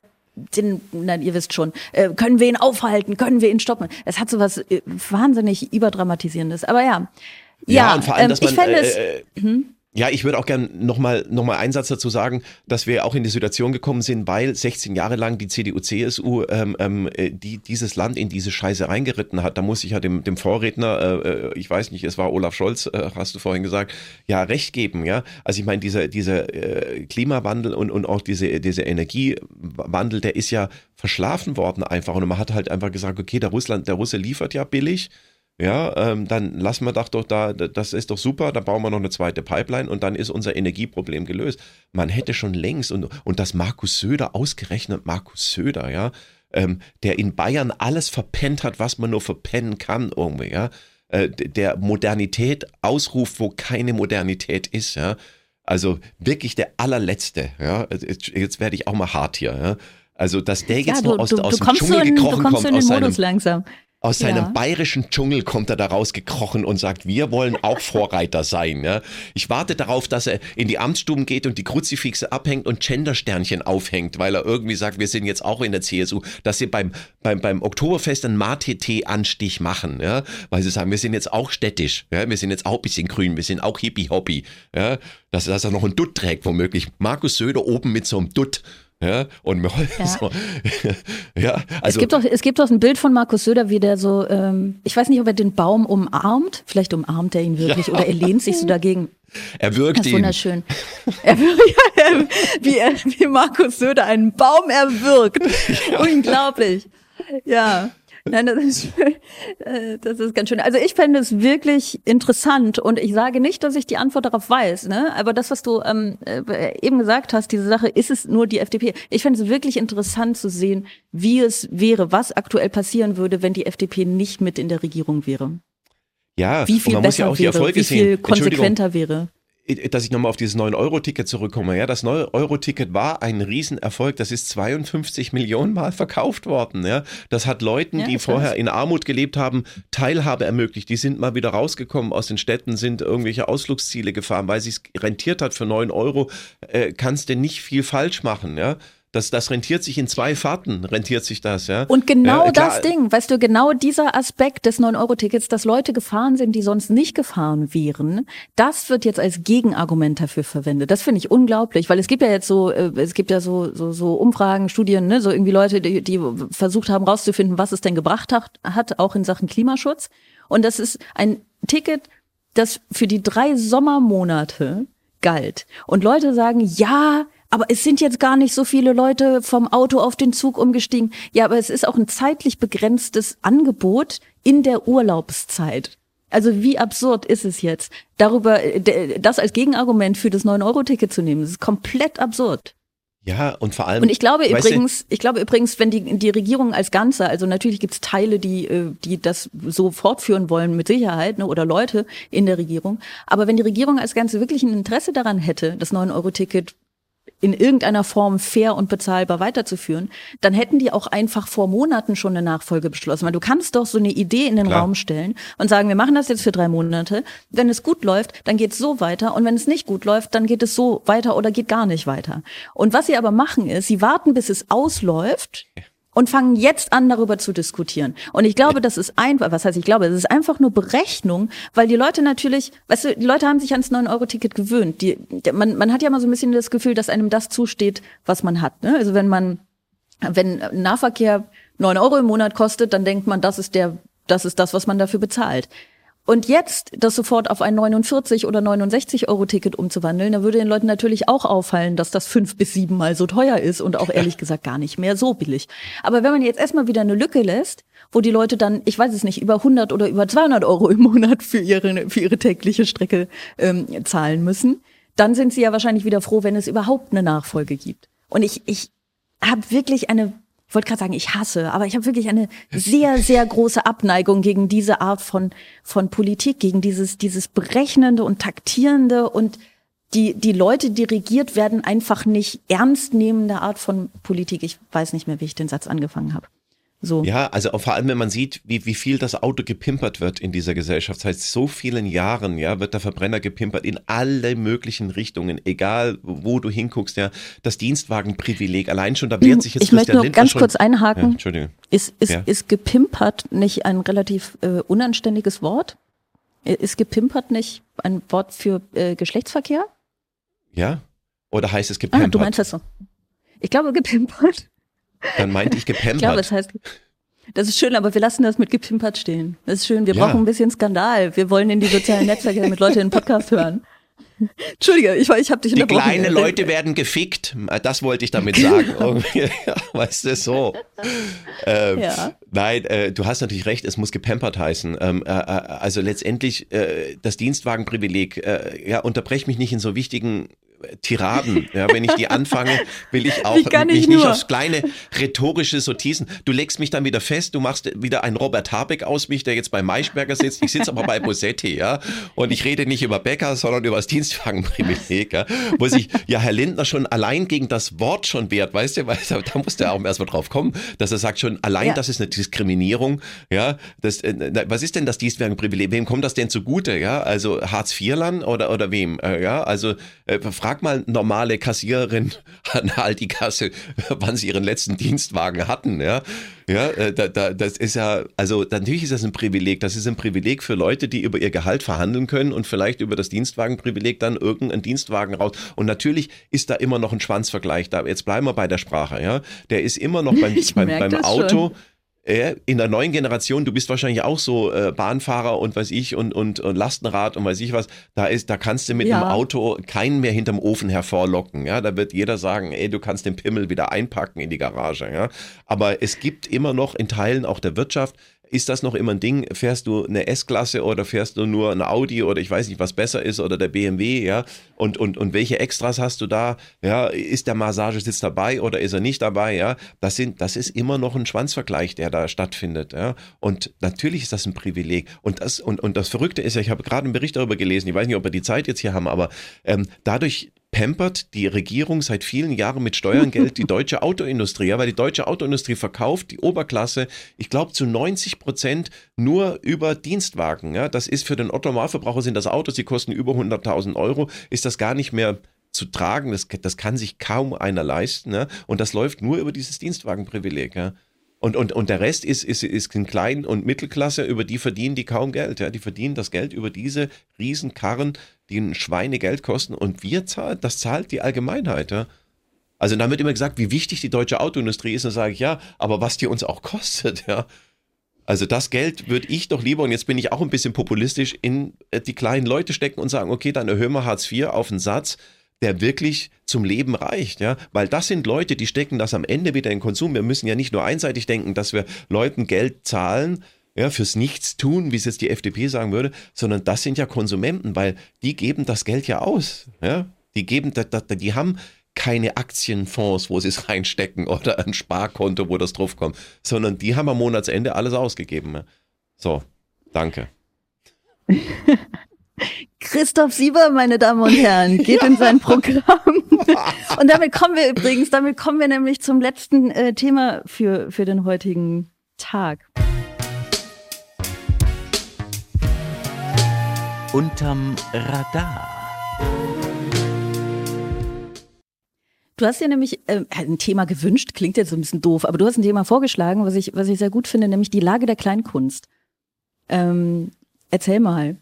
Speaker 3: den, nein, ihr wisst schon, äh, können wir ihn aufhalten? Können wir ihn stoppen? Es hat sowas äh, wahnsinnig überdramatisierendes. Aber ja. Ja,
Speaker 4: und vor allem,
Speaker 3: ähm,
Speaker 4: dass man,
Speaker 3: ich fände
Speaker 4: äh,
Speaker 3: es,
Speaker 4: äh, Ja, ich würde auch gerne nochmal noch mal einen Satz dazu sagen, dass wir auch in die Situation gekommen sind, weil 16 Jahre lang die CDU, CSU ähm, ähm, äh, die dieses Land in diese Scheiße reingeritten hat. Da muss ich ja dem, dem Vorredner, äh, äh, ich weiß nicht, es war Olaf Scholz, äh, hast du vorhin gesagt, ja, recht geben. Ja, Also ich meine, dieser, dieser äh, Klimawandel und, und auch diese, dieser Energiewandel, der ist ja verschlafen worden einfach. Und man hat halt einfach gesagt, okay, der Russland, der Russe liefert ja billig ja, ähm, dann lassen wir doch, doch da, das ist doch super, da bauen wir noch eine zweite Pipeline und dann ist unser Energieproblem gelöst. Man hätte schon längst, und, und das Markus Söder, ausgerechnet Markus Söder, ja, ähm, der in Bayern alles verpennt hat, was man nur verpennen kann, irgendwie, ja, äh, der Modernität ausruft, wo keine Modernität ist, ja. Also wirklich der allerletzte, ja. Jetzt, jetzt werde ich auch mal hart hier, ja. Also, dass der jetzt ja, du, nur aus, du, aus du dem Dschungel in, gekrochen kommt, aus seinem, langsam. Aus seinem ja. bayerischen Dschungel kommt er da rausgekrochen und sagt, wir wollen auch Vorreiter sein. Ja? Ich warte darauf, dass er in die Amtsstuben geht und die Kruzifixe abhängt und Gendersternchen aufhängt, weil er irgendwie sagt, wir sind jetzt auch in der CSU, dass sie beim, beim, beim Oktoberfest einen Mate-Tee-Anstich machen, ja? weil sie sagen, wir sind jetzt auch städtisch, ja? wir sind jetzt auch ein bisschen grün, wir sind auch Hippie-Hobby. Ja? Dass, dass er noch einen Dutt trägt, womöglich. Markus Söder oben mit so einem Dutt. Ja, und ja. So,
Speaker 3: ja, also es gibt doch es gibt doch ein Bild von Markus Söder, wie der so, ähm, ich weiß nicht, ob er den Baum umarmt, vielleicht umarmt er ihn wirklich ja. oder er lehnt sich so dagegen.
Speaker 4: Er wirkt
Speaker 3: das ist wunderschön. Er wirkt, wie, er, wie Markus Söder einen Baum erwirkt. Unglaublich. Ja. Nein, das ist, äh, das ist ganz schön. Also ich fände es wirklich interessant und ich sage nicht, dass ich die Antwort darauf weiß, ne? aber das, was du ähm, äh, eben gesagt hast, diese Sache, ist es nur die FDP? Ich fände es wirklich interessant zu sehen, wie es wäre, was aktuell passieren würde, wenn die FDP nicht mit in der Regierung wäre.
Speaker 4: Ja,
Speaker 3: wie viel besser ja wäre, wie viel konsequenter wäre
Speaker 4: dass ich nochmal auf dieses 9-Euro-Ticket zurückkomme. Ja, das 9-Euro-Ticket war ein Riesenerfolg. Das ist 52 Millionen Mal verkauft worden. Ja, das hat Leuten, ja, die vorher in Armut gelebt haben, Teilhabe ermöglicht. Die sind mal wieder rausgekommen aus den Städten, sind irgendwelche Ausflugsziele gefahren, weil es rentiert hat für 9 Euro. Äh, kannst du nicht viel falsch machen. Ja, das, das rentiert sich in zwei Fahrten, rentiert sich das, ja.
Speaker 3: Und genau ja, das Ding, weißt du, genau dieser Aspekt des 9-Euro-Tickets, dass Leute gefahren sind, die sonst nicht gefahren wären, das wird jetzt als Gegenargument dafür verwendet. Das finde ich unglaublich, weil es gibt ja jetzt so, äh, es gibt ja so, so, so Umfragen, Studien, ne, so irgendwie Leute, die, die versucht haben rauszufinden, was es denn gebracht hat, hat, auch in Sachen Klimaschutz. Und das ist ein Ticket, das für die drei Sommermonate galt. Und Leute sagen, ja, aber es sind jetzt gar nicht so viele Leute vom Auto auf den Zug umgestiegen. Ja, aber es ist auch ein zeitlich begrenztes Angebot in der Urlaubszeit. Also wie absurd ist es jetzt, darüber das als Gegenargument für das 9-Euro-Ticket zu nehmen? Das ist komplett absurd.
Speaker 4: Ja, und vor allem.
Speaker 3: Und ich glaube übrigens, ich glaube übrigens, wenn die, die Regierung als Ganze, also natürlich gibt's Teile, die, äh, die das so fortführen wollen, mit Sicherheit, ne, oder Leute in der Regierung. Aber wenn die Regierung als Ganze wirklich ein Interesse daran hätte, das 9-Euro-Ticket in irgendeiner Form fair und bezahlbar weiterzuführen, dann hätten die auch einfach vor Monaten schon eine Nachfolge beschlossen. Weil du kannst doch so eine Idee in den Klar. Raum stellen und sagen, wir machen das jetzt für drei Monate. Wenn es gut läuft, dann geht es so weiter. Und wenn es nicht gut läuft, dann geht es so weiter oder geht gar nicht weiter. Und was sie aber machen ist, sie warten, bis es ausläuft und fangen jetzt an, darüber zu diskutieren. Und ich glaube, das ist einfach, was heißt ich glaube, es ist einfach nur Berechnung, weil die Leute natürlich, weißt du, die Leute haben sich ans 9-Euro-Ticket gewöhnt. Die, man, man hat ja mal so ein bisschen das Gefühl, dass einem das zusteht, was man hat. Ne? Also wenn man, wenn Nahverkehr 9 Euro im Monat kostet, dann denkt man, das ist der, das ist das, was man dafür bezahlt. Und jetzt das sofort auf ein 49 oder 69 Euro Ticket umzuwandeln, da würde den Leuten natürlich auch auffallen, dass das fünf bis sieben Mal so teuer ist und auch ehrlich gesagt gar nicht mehr so billig. Aber wenn man jetzt erstmal wieder eine Lücke lässt, wo die Leute dann, ich weiß es nicht, über 100 oder über 200 Euro im Monat für ihre, für ihre tägliche Strecke ähm, zahlen müssen, dann sind sie ja wahrscheinlich wieder froh, wenn es überhaupt eine Nachfolge gibt. Und ich, ich habe wirklich eine wollte gerade sagen, ich hasse, aber ich habe wirklich eine sehr, sehr große Abneigung gegen diese Art von, von Politik, gegen dieses, dieses berechnende und taktierende und die, die Leute, die regiert werden, einfach nicht ernst nehmende Art von Politik. Ich weiß nicht mehr, wie ich den Satz angefangen habe. So.
Speaker 4: Ja, also vor allem, wenn man sieht, wie, wie viel das Auto gepimpert wird in dieser Gesellschaft. Seit so vielen Jahren, ja, wird der Verbrenner gepimpert in alle möglichen Richtungen, egal wo du hinguckst, ja. Das Dienstwagenprivileg, allein schon, da wehrt sich jetzt
Speaker 3: Ich möchte nur Lindner ganz schon, kurz einhaken. Ja, Entschuldigung. Ist, ist, ja. ist gepimpert nicht ein relativ äh, unanständiges Wort? Ist gepimpert nicht ein Wort für äh, Geschlechtsverkehr?
Speaker 4: Ja? Oder heißt es gepimpert?
Speaker 3: Ah, du meinst das so. Ich glaube gepimpert.
Speaker 4: Dann meinte ich gepampert.
Speaker 3: Ich glaube, es heißt. Das ist schön, aber wir lassen das mit gepimpert stehen. Das ist schön. Wir
Speaker 4: Ja.
Speaker 3: brauchen ein bisschen Skandal. Wir wollen in die sozialen Netzwerke, damit Leute den Podcast hören. Entschuldige, ich, ich habe dich
Speaker 4: Die
Speaker 3: unterbrochen.
Speaker 4: kleinen Leute werden gefickt. Das wollte ich damit sagen. Ja, weißt du, so. Ähm,
Speaker 3: Ja.
Speaker 4: Nein, äh, du hast natürlich recht, es muss gepampert heißen. Ähm, äh, äh, also letztendlich äh, das Dienstwagenprivileg, äh, ja, unterbrech mich nicht in so wichtigen Tiraden. Ja, wenn ich die anfange, will ich auch
Speaker 3: kann
Speaker 4: mich
Speaker 3: ich
Speaker 4: nicht
Speaker 3: nur?
Speaker 4: aufs kleine rhetorische Sortisen. Du legst mich dann wieder fest, du machst wieder einen Robert Habeck aus mich, der jetzt bei Maischberger sitzt. Ich sitze aber bei Bosetti, ja. Und ich rede nicht über Bäcker, sondern über das Dienstwagenprivileg, ja. Wo sich ja Herr Lindner schon allein gegen das Wort schon wehrt, weißt du, weil da da musste er auch erstmal drauf kommen, dass er sagt schon, allein
Speaker 3: Ja.
Speaker 4: das ist eine Diskriminierung, ja. Das, äh, was ist denn das Dienstwagenprivileg? Wem kommt das denn zugute, ja? Also Hartz-IV-Lern oder, oder wem, äh, ja? Also äh, frag mal normale Kassiererin an der Aldi-Kasse, wann sie ihren letzten Dienstwagen hatten, ja. Ja, äh, da, da, das ist ja, also natürlich ist das ein Privileg. Das ist ein Privileg für Leute, die über ihr Gehalt verhandeln können und vielleicht über das Dienstwagenprivileg dann irgendeinen Dienstwagen raus. Und natürlich ist da immer noch ein Schwanzvergleich da. Jetzt bleiben wir bei der Sprache, ja. Der ist immer noch beim, beim, beim Auto. äh, In der neuen Generation, du bist wahrscheinlich auch so äh, Bahnfahrer und weiß ich und, und, und Lastenrad und weiß ich was. Da ist, da kannst du mit
Speaker 3: Ja.
Speaker 4: einem Auto keinen mehr hinterm Ofen hervorlocken. Ja, da wird jeder sagen, ey, du kannst den Pimmel wieder einpacken in die Garage. Ja, aber es gibt immer noch in Teilen auch der Wirtschaft ist das noch immer ein Ding? Fährst du eine S-Klasse oder fährst du nur ein Audi oder ich weiß nicht, was besser ist oder der BMW, ja? Und, und, und welche Extras hast du da? Ja, ist der Massagesitz dabei oder ist er nicht dabei? Ja, das sind, das ist immer noch ein Schwanzvergleich, der da stattfindet, ja? Und natürlich ist das ein Privileg. Und das, und, und das Verrückte ist ja, ich habe gerade einen Bericht darüber gelesen, ich weiß nicht, ob wir die Zeit jetzt hier haben, aber ähm, dadurch pampert die Regierung seit vielen Jahren mit Steuergeld die deutsche Autoindustrie, ja, weil die deutsche Autoindustrie verkauft die Oberklasse, ich glaube zu 90 Prozent nur über Dienstwagen. Ja, das ist für den Otto-Normalverbraucher sind das Autos, die kosten über 100.000 Euro, ist das gar nicht mehr zu tragen, das, das kann sich kaum einer leisten. Ja? Und das läuft nur über dieses Dienstwagenprivileg. Ja? Und, und, und der Rest ist, ist, ist in Klein- und Mittelklasse, über die verdienen die kaum Geld. Ja? Die verdienen das Geld über diese Riesenkarren, die ein Schweinegeld kosten. Und wir zahlen, das zahlt die Allgemeinheit. Ja? Also dann wird immer gesagt, wie wichtig die deutsche Autoindustrie ist. Und sage ich, ja, aber was die uns auch kostet, ja. Also das Geld würde ich doch lieber, und jetzt bin ich auch ein bisschen populistisch, in äh, die kleinen Leute stecken und sagen, okay, dann erhöhen wir Hartz IV auf einen Satz, der wirklich zum Leben reicht, ja, weil das sind Leute, die stecken das am Ende wieder in Konsum. Wir müssen ja nicht nur einseitig denken, dass wir Leuten Geld zahlen, ja, fürs Nichtstun, wie es jetzt die FDP sagen würde, sondern das sind ja Konsumenten, weil die geben das Geld ja aus, ja, die geben, die haben keine Aktienfonds, wo sie es reinstecken oder ein Sparkonto, wo das draufkommt, sondern die haben am Monatsende alles ausgegeben. ja. So, danke.
Speaker 3: Christoph Sieber, meine Damen und Herren, geht in sein Programm. Und damit kommen wir übrigens, damit kommen wir nämlich zum letzten äh, Thema für, für den heutigen Tag.
Speaker 1: Unterm Radar.
Speaker 3: Du hast dir nämlich äh, ein Thema gewünscht, klingt jetzt so ein bisschen doof, aber du hast ein Thema vorgeschlagen, was ich, was ich sehr gut finde, nämlich die Lage der Kleinkunst. Ähm, erzähl mal.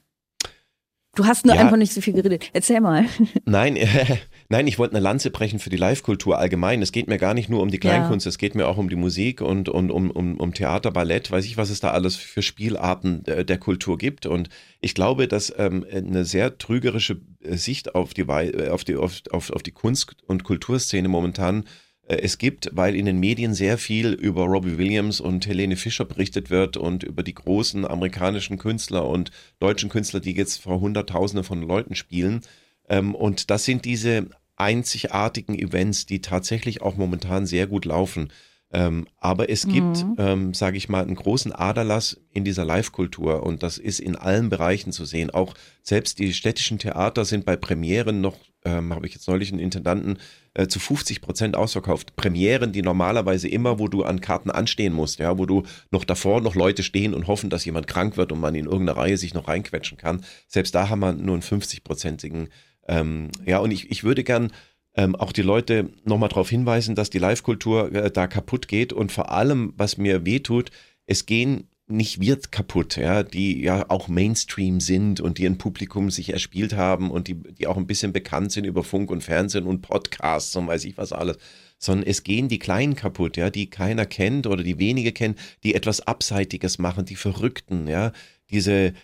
Speaker 3: Du hast nur
Speaker 4: Ja.
Speaker 3: einfach nicht so viel geredet. Erzähl mal.
Speaker 4: Nein, äh, nein, ich wollte eine Lanze brechen für die Live-Kultur allgemein. Es geht mir gar nicht nur um die Kleinkunst, es geht mir auch um die Musik und, und um, um, um Theater, Ballett, weiß ich, was es da alles für Spielarten der, der Kultur gibt. Und ich glaube, dass ähm, eine sehr trügerische äh, Sicht auf die, äh, auf die, auf, auf, auf die Kunst- und Kulturszene momentan äh, es gibt, weil in den Medien sehr viel über Robbie Williams und Helene Fischer berichtet wird und über die großen amerikanischen Künstler und deutschen Künstler, die jetzt vor Hunderttausende von Leuten spielen. Ähm, und das sind diese einzigartigen Events, die tatsächlich auch momentan sehr gut laufen. Ähm, aber es gibt, ähm, sage ich mal, einen großen Aderlass in dieser Live-Kultur und das ist in allen Bereichen zu sehen. Auch selbst die städtischen Theater sind bei Premieren noch, ähm, habe ich jetzt neulich einen Intendanten, äh, zu 50 Prozent ausverkauft. Premieren, die normalerweise immer, wo du an Karten anstehen musst, ja, wo du noch davor noch Leute stehen und hoffen, dass jemand krank wird und man in irgendeine Reihe sich noch reinquetschen kann. Selbst da haben wir nur einen 50-prozentigen. Ähm, ja, und ich, ich würde gern ähm, auch die Leute nochmal darauf hinweisen, dass die Live-Kultur äh, da kaputt geht und vor allem, was mir wehtut, es gehen nicht wird kaputt, ja, die ja auch Mainstream sind und die ein Publikum sich erspielt haben und die, die auch ein bisschen bekannt sind über Funk und Fernsehen und Podcasts und weiß ich was alles, sondern es gehen die Kleinen kaputt, ja, die keiner kennt oder die wenige kennen, die etwas Abseitiges machen, die Verrückten, ja, diese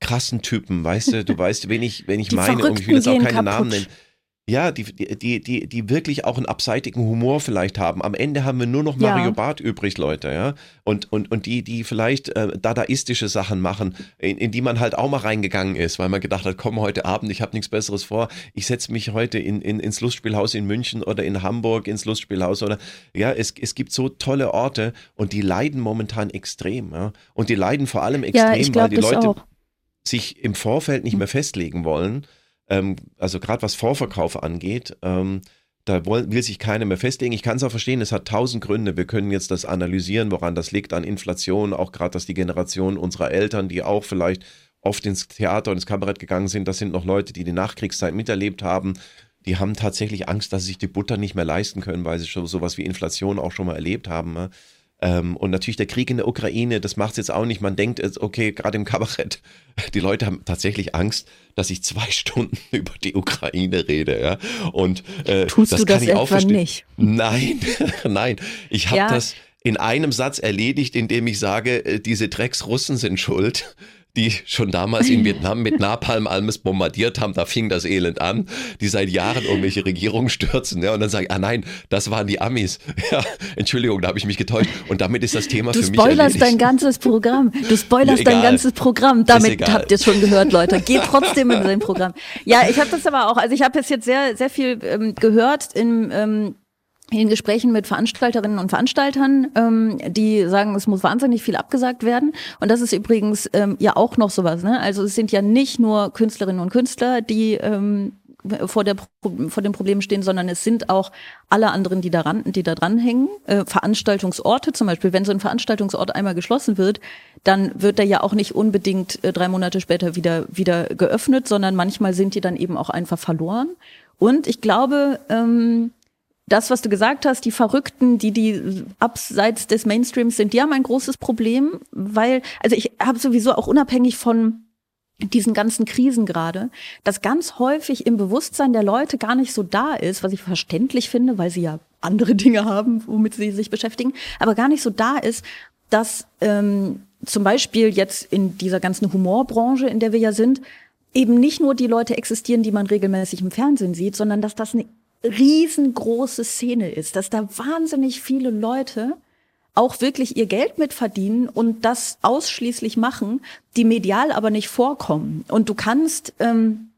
Speaker 4: krassen Typen, weißt du, du weißt, wen ich, wen ich
Speaker 3: Die
Speaker 4: meine, und ich will jetzt auch
Speaker 3: Verrückten
Speaker 4: keine
Speaker 3: gehen
Speaker 4: Namen
Speaker 3: kaputt.
Speaker 4: nennen. Ja, die, die, die, die wirklich auch einen abseitigen Humor vielleicht haben. Am Ende haben wir nur noch
Speaker 3: Ja.
Speaker 4: Mario Barth übrig, Leute, ja. Und, und, und die, die vielleicht äh, dadaistische Sachen machen, in, in die man halt auch mal reingegangen ist, weil man gedacht hat, komm heute Abend, ich habe nichts Besseres vor, ich setze mich heute in, in, ins Lustspielhaus in München oder in Hamburg ins Lustspielhaus oder ja, es, es gibt so tolle Orte und die leiden momentan extrem, ja. Und die leiden vor allem extrem,
Speaker 3: Ja, ich
Speaker 4: weil die Leute
Speaker 3: auch.
Speaker 4: sich im Vorfeld nicht mehr festlegen wollen. Ähm, also gerade was Vorverkauf angeht, ähm, da will, sich keiner mehr festlegen. Ich kann es auch verstehen, es hat tausend Gründe. Wir können jetzt das analysieren, woran das liegt, an Inflation, auch gerade, dass die Generation unserer Eltern, die auch vielleicht oft ins Theater und ins Kabarett gegangen sind, das sind noch Leute, die die Nachkriegszeit miterlebt haben. Die haben tatsächlich Angst, dass sie sich die Butter nicht mehr leisten können, weil sie schon sowas wie Inflation auch schon mal erlebt haben. Ähm, und natürlich der Krieg in der Ukraine, das macht es jetzt auch nicht. Man denkt, jetzt, okay, gerade im Kabarett, die Leute haben tatsächlich Angst, dass ich zwei Stunden über die Ukraine rede. Ja? Und äh,
Speaker 3: Tust
Speaker 4: das
Speaker 3: du
Speaker 4: kann
Speaker 3: das
Speaker 4: ich auch verstehen.
Speaker 3: nicht?
Speaker 4: Nein, nein. Ich habe
Speaker 3: Ja.
Speaker 4: das in einem Satz erledigt, indem ich sage, äh, diese Drecksrussen sind schuld. Die schon damals in Vietnam mit Napalm alles bombardiert haben, da fing das Elend an, die seit Jahren irgendwelche Regierungen stürzen, ja, und dann sage ich, ah nein, das waren die Amis. Ja, Entschuldigung, da habe ich mich getäuscht. Und damit ist das Thema
Speaker 3: Du
Speaker 4: für mich
Speaker 3: spoilerst
Speaker 4: erledigt.
Speaker 3: dein ganzes Programm. Du spoilerst
Speaker 4: Egal.
Speaker 3: dein ganzes Programm. Damit habt ihr es schon gehört, Leute. Geht trotzdem in sein Programm. Ja, ich habe das aber auch. Also ich habe es jetzt sehr, sehr viel ähm, gehört in, ähm, in Gesprächen mit Veranstalterinnen und Veranstaltern, ähm, die sagen, es muss wahnsinnig viel abgesagt werden. Und das ist übrigens ähm, ja auch noch sowas. Ne? Also es sind ja nicht nur Künstlerinnen und Künstler, die ähm, vor, der, vor dem Problem stehen, sondern es sind auch alle anderen, die daran, die da dranhängen. Äh, Veranstaltungsorte zum Beispiel. Wenn so ein Veranstaltungsort einmal geschlossen wird, dann wird er ja auch nicht unbedingt äh, drei Monate später wieder, wieder geöffnet, sondern manchmal sind die dann eben auch einfach verloren. Und ich glaube, ähm, das, was du gesagt hast, die Verrückten, die die abseits des Mainstreams sind, die haben ein großes Problem, weil, also ich habe sowieso auch unabhängig von diesen ganzen Krisen gerade, dass ganz häufig im Bewusstsein der Leute gar nicht so da ist, was ich verständlich finde, weil sie ja andere Dinge haben, womit sie sich beschäftigen, aber gar nicht so da ist, dass ähm, zum Beispiel jetzt in dieser ganzen Humorbranche, in der wir ja sind, eben nicht nur die Leute existieren, die man regelmäßig im Fernsehen sieht, sondern dass das eine riesengroße Szene ist, dass da wahnsinnig viele Leute auch wirklich ihr Geld mit verdienen und das ausschließlich machen, die medial aber nicht vorkommen. Und du kannst ähm,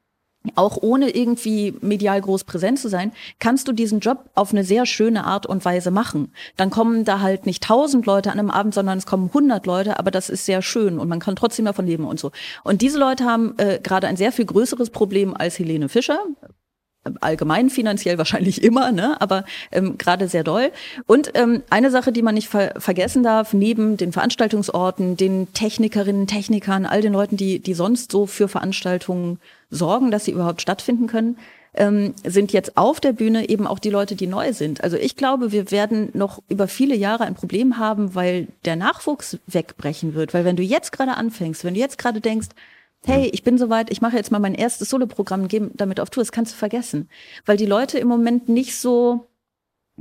Speaker 3: auch ohne irgendwie medial groß präsent zu sein, kannst du diesen Job auf eine sehr schöne Art und Weise machen. Dann kommen da halt nicht tausend Leute an einem Abend, sondern es kommen hundert Leute, aber das ist sehr schön und man kann trotzdem davon leben und so. Und diese Leute haben äh, gerade ein sehr viel größeres Problem als Helene Fischer, allgemein finanziell wahrscheinlich immer, ne? aber ähm, gerade sehr doll. Und ähm, eine Sache, die man nicht ver vergessen darf, neben den Veranstaltungsorten, den Technikerinnen, Technikern, all den Leuten, die, die sonst so für Veranstaltungen sorgen, dass sie überhaupt stattfinden können, ähm, sind jetzt auf der Bühne eben auch die Leute, die neu sind. Also ich glaube, wir werden noch über viele Jahre ein Problem haben, weil der Nachwuchs wegbrechen wird. Weil wenn du jetzt gerade anfängst, wenn du jetzt gerade denkst, hey, ich bin soweit, ich mache jetzt mal mein erstes Soloprogramm, gehe damit auf Tour, das kannst du vergessen. Weil die Leute im Moment nicht so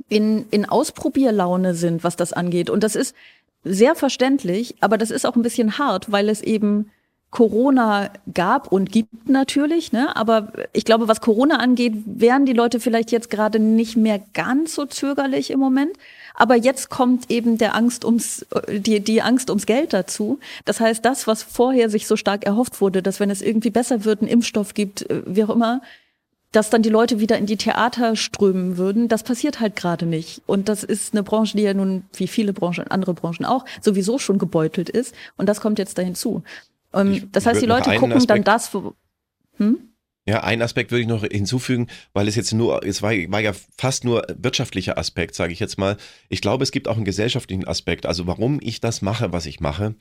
Speaker 3: in, in Ausprobierlaune sind, was das angeht. Und das ist sehr verständlich, aber das ist auch ein bisschen hart, weil es eben Corona gab und gibt natürlich, ne? Aber ich glaube, was Corona angeht, wären die Leute vielleicht jetzt gerade nicht mehr ganz so zögerlich im Moment. Aber jetzt kommt eben der Angst ums, die, die Angst ums Geld dazu. Das heißt, das, was vorher sich so stark erhofft wurde, dass wenn es irgendwie besser wird, einen Impfstoff gibt, äh, wie auch immer, dass dann die Leute wieder in die Theater strömen würden, das passiert halt gerade nicht. Und das ist eine Branche, die ja nun, wie viele Branchen, andere Branchen auch, sowieso schon gebeutelt ist. Und das kommt jetzt da hinzu. Ähm, das heißt, die Leute gucken dann
Speaker 4: Aspekt-
Speaker 3: das, wo, hm?
Speaker 4: Ja, einen Aspekt würde ich noch hinzufügen, weil es jetzt nur, es war, war ja fast nur wirtschaftlicher Aspekt, sage ich jetzt mal. Ich glaube, es gibt auch einen gesellschaftlichen Aspekt. Also warum ich das mache, was ich mache,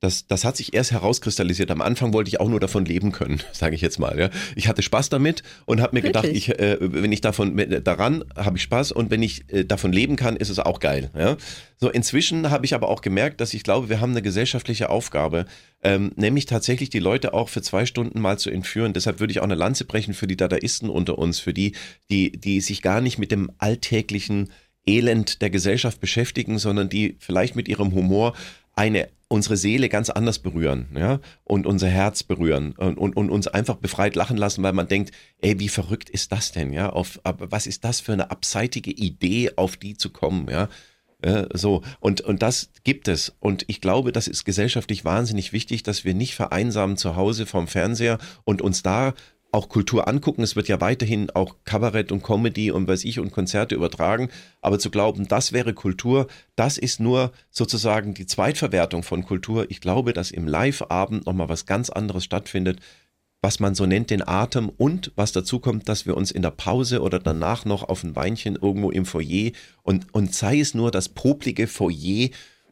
Speaker 4: das, das hat sich erst herauskristallisiert. Am Anfang wollte ich auch nur davon leben können, sage ich jetzt mal. Ja. Ich hatte Spaß damit und habe mir Wirklich? gedacht, ich, äh, wenn ich davon daran habe ich Spaß und wenn ich äh, davon leben kann, ist es auch geil. Ja. So inzwischen habe ich aber auch gemerkt, dass ich glaube, wir haben eine gesellschaftliche Aufgabe, ähm, nämlich tatsächlich die Leute auch für zwei Stunden mal zu entführen. Deshalb würde ich auch eine Lanze brechen für die Dadaisten unter uns, für die, die, die sich gar nicht mit dem alltäglichen Elend der Gesellschaft beschäftigen, sondern die vielleicht mit ihrem Humor eine unsere Seele ganz anders berühren, ja, und unser Herz berühren und, und, und uns einfach befreit lachen lassen, weil man denkt, ey, wie verrückt ist das denn, ja, auf, was ist das für eine abseitige Idee, auf die zu kommen, ja, ja so, und, und das gibt es. Und ich glaube, das ist gesellschaftlich wahnsinnig wichtig, dass wir nicht vereinsamen zu Hause vom Fernseher und uns da auch Kultur angucken. Es wird ja weiterhin auch Kabarett und Comedy und weiß ich und Konzerte übertragen. Aber zu glauben, das wäre Kultur, das ist nur sozusagen die Zweitverwertung von Kultur. Ich glaube, dass im Live-Abend nochmal was ganz anderes stattfindet, was man so nennt, den Atem und was dazu kommt, dass wir uns in der Pause oder danach noch auf ein Weinchen irgendwo im Foyer und, und sei es nur das poplige Foyer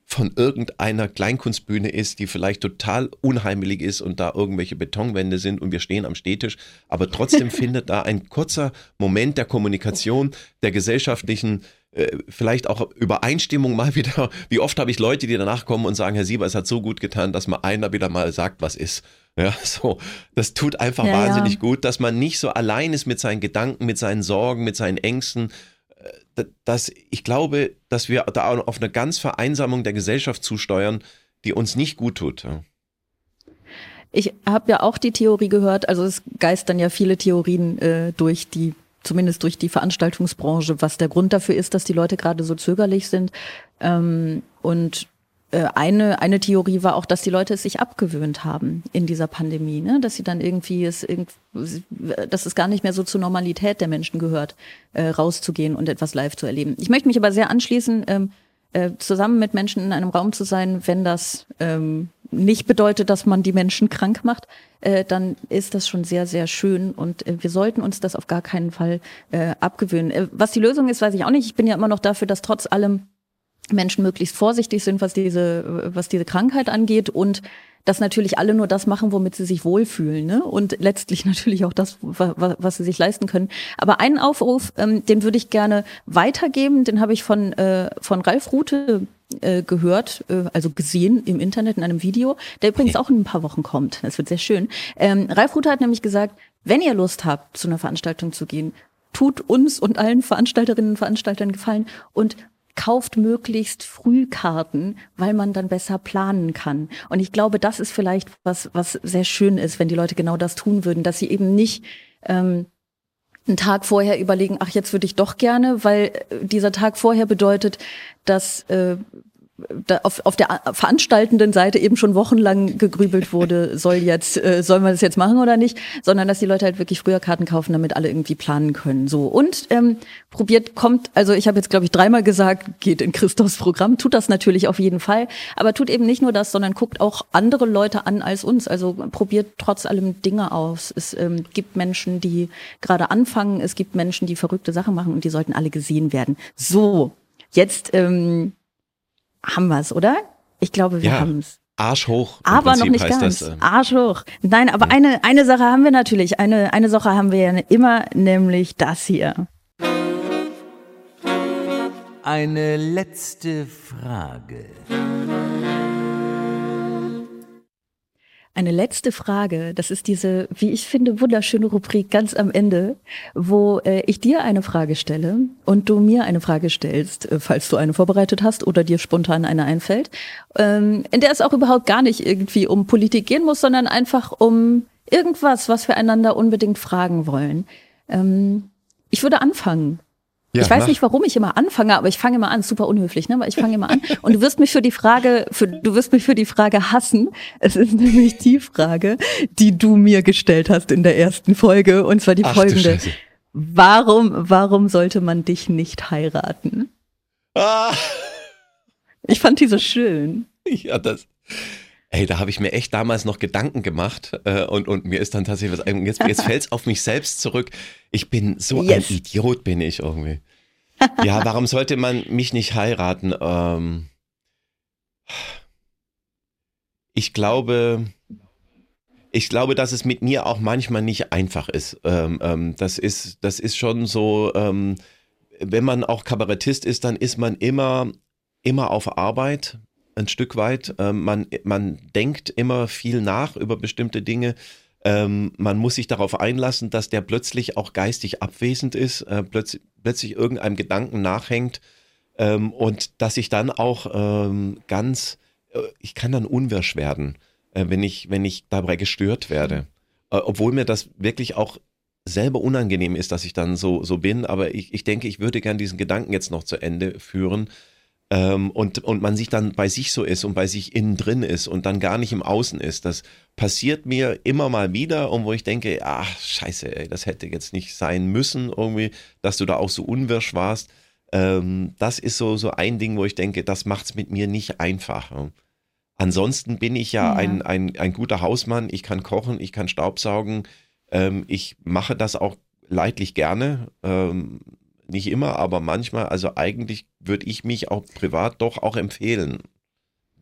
Speaker 4: von irgendeiner Kleinkunstbühne ist, die vielleicht total unheimelig ist und da irgendwelche Betonwände sind und wir stehen am Stehtisch. Aber trotzdem findet da ein kurzer Moment der Kommunikation, der gesellschaftlichen, äh, vielleicht auch Übereinstimmung mal wieder. Wie oft habe ich Leute, die danach kommen und sagen, Herr Sieber, es hat so gut getan, dass mal einer wieder mal sagt, was ist. Ja, so. Das tut einfach ja, wahnsinnig ja. gut, dass man nicht so allein ist mit seinen Gedanken, mit seinen Sorgen, mit seinen Ängsten, dass ich glaube, dass wir da auf eine ganz Vereinsamung der Gesellschaft zusteuern, die uns nicht gut tut.
Speaker 3: Ich habe ja auch die Theorie gehört, also es geistern ja viele Theorien äh, durch die zumindest durch die Veranstaltungsbranche, was der Grund dafür ist, dass die Leute gerade so zögerlich sind. Ähm, und eine, eine Theorie war auch, dass die Leute es sich abgewöhnt haben in dieser Pandemie, ne? dass sie dann irgendwie es dass es gar nicht mehr so zur Normalität der Menschen gehört, äh, rauszugehen und etwas live zu erleben. Ich möchte mich aber sehr anschließen, ähm, äh, zusammen mit Menschen in einem Raum zu sein, wenn das ähm, nicht bedeutet, dass man die Menschen krank macht, äh, dann ist das schon sehr, sehr schön und äh, wir sollten uns das auf gar keinen Fall äh, abgewöhnen. Äh, was die Lösung ist, weiß ich auch nicht. Ich bin ja immer noch dafür, dass trotz allem Menschen möglichst vorsichtig sind, was diese, was diese Krankheit angeht und dass natürlich alle nur das machen, womit sie sich wohlfühlen ne? und letztlich natürlich auch das, was, was sie sich leisten können. Aber einen Aufruf, ähm, den würde ich gerne weitergeben, den habe ich von, äh, von Ralf Rute äh, gehört, äh, also gesehen im Internet in einem Video, der übrigens auch in ein paar Wochen kommt. Das wird sehr schön. Ähm, Ralf Rute hat nämlich gesagt, wenn ihr Lust habt, zu einer Veranstaltung zu gehen, tut uns und allen Veranstalterinnen und Veranstaltern gefallen und kauft möglichst früh Karten, weil man dann besser planen kann. Und ich glaube, das ist vielleicht was, was sehr schön ist, wenn die Leute genau das tun würden, dass sie eben nicht ähm, einen Tag vorher überlegen, ach, jetzt würde ich doch gerne, weil äh, dieser Tag vorher bedeutet, dass äh, auf, auf der veranstaltenden Seite eben schon wochenlang gegrübelt wurde, soll jetzt, äh, soll man das jetzt machen oder nicht, sondern dass die Leute halt wirklich früher Karten kaufen, damit alle irgendwie planen können. So und ähm, probiert, kommt, also ich habe jetzt glaube ich dreimal gesagt, geht in Christophs Programm, tut das natürlich auf jeden Fall, aber tut eben nicht nur das, sondern guckt auch andere Leute an als uns. Also probiert trotz allem Dinge aus. Es ähm, gibt Menschen, die gerade anfangen, es gibt Menschen, die verrückte Sachen machen und die sollten alle gesehen werden. So, jetzt ähm, haben wir es, oder? Ich glaube, wir ja. haben es.
Speaker 4: Arsch hoch.
Speaker 3: Aber Prinzip noch nicht ganz. Das, äh Arsch hoch. Nein, aber ja. eine, eine Sache haben wir natürlich. Eine, eine Sache haben wir ja immer, nämlich das hier.
Speaker 1: Eine letzte Frage.
Speaker 3: Eine letzte Frage, das ist diese, wie ich finde, wunderschöne Rubrik ganz am Ende, wo äh, ich dir eine Frage stelle und du mir eine Frage stellst, äh, falls du eine vorbereitet hast oder dir spontan eine einfällt, ähm, in der es auch überhaupt gar nicht irgendwie um Politik gehen muss, sondern einfach um irgendwas, was wir einander unbedingt fragen wollen. Ähm, ich würde anfangen. Ja, ich weiß mach. nicht, warum ich immer anfange, aber ich fange immer an, super unhöflich, ne? Aber ich fange immer an. Und du wirst mich für die Frage, für, du wirst mich für die Frage hassen. Es ist nämlich die Frage, die du mir gestellt hast in der ersten Folge. Und zwar die Ach, folgende. Warum, warum sollte man dich nicht heiraten? Ah. Ich fand die so schön.
Speaker 4: Ja, das. Ey, da habe ich mir echt damals noch Gedanken gemacht äh, und, und mir ist dann tatsächlich was, jetzt, jetzt fällt es auf mich selbst zurück. Ich bin so yes. ein Idiot, bin ich irgendwie. Ja, warum sollte man mich nicht heiraten? Ähm, ich glaube, ich glaube, dass es mit mir auch manchmal nicht einfach ist. Ähm, ähm, das ist, das ist schon so, ähm, wenn man auch Kabarettist ist, dann ist man immer, immer auf Arbeit ein Stück weit. Ähm, man, man denkt immer viel nach über bestimmte Dinge. Ähm, man muss sich darauf einlassen, dass der plötzlich auch geistig abwesend ist, äh, plötzlich, plötzlich irgendeinem Gedanken nachhängt ähm, und dass ich dann auch ähm, ganz, äh, ich kann dann unwirsch werden äh, wenn, ich, wenn ich dabei gestört werde. Äh, obwohl mir das wirklich auch selber unangenehm ist, dass ich dann so, so bin, aber ich, ich denke, ich würde gern diesen Gedanken jetzt noch zu Ende führen. Ähm, und, und man sich dann bei sich so ist und bei sich innen drin ist und dann gar nicht im Außen ist. Das passiert mir immer mal wieder und wo ich denke, ach, scheiße, ey, das hätte jetzt nicht sein müssen, irgendwie, dass du da auch so unwirsch warst. Ähm, das ist so, so ein Ding, wo ich denke, das macht es mit mir nicht einfach. Ansonsten bin ich ja, ja, Ein, ein, ein guter Hausmann. Ich kann kochen, ich kann Staubsaugen. Ähm, ich mache das auch leidlich gerne. Ähm, nicht immer, aber manchmal. Also eigentlich würde ich mich auch privat doch auch empfehlen,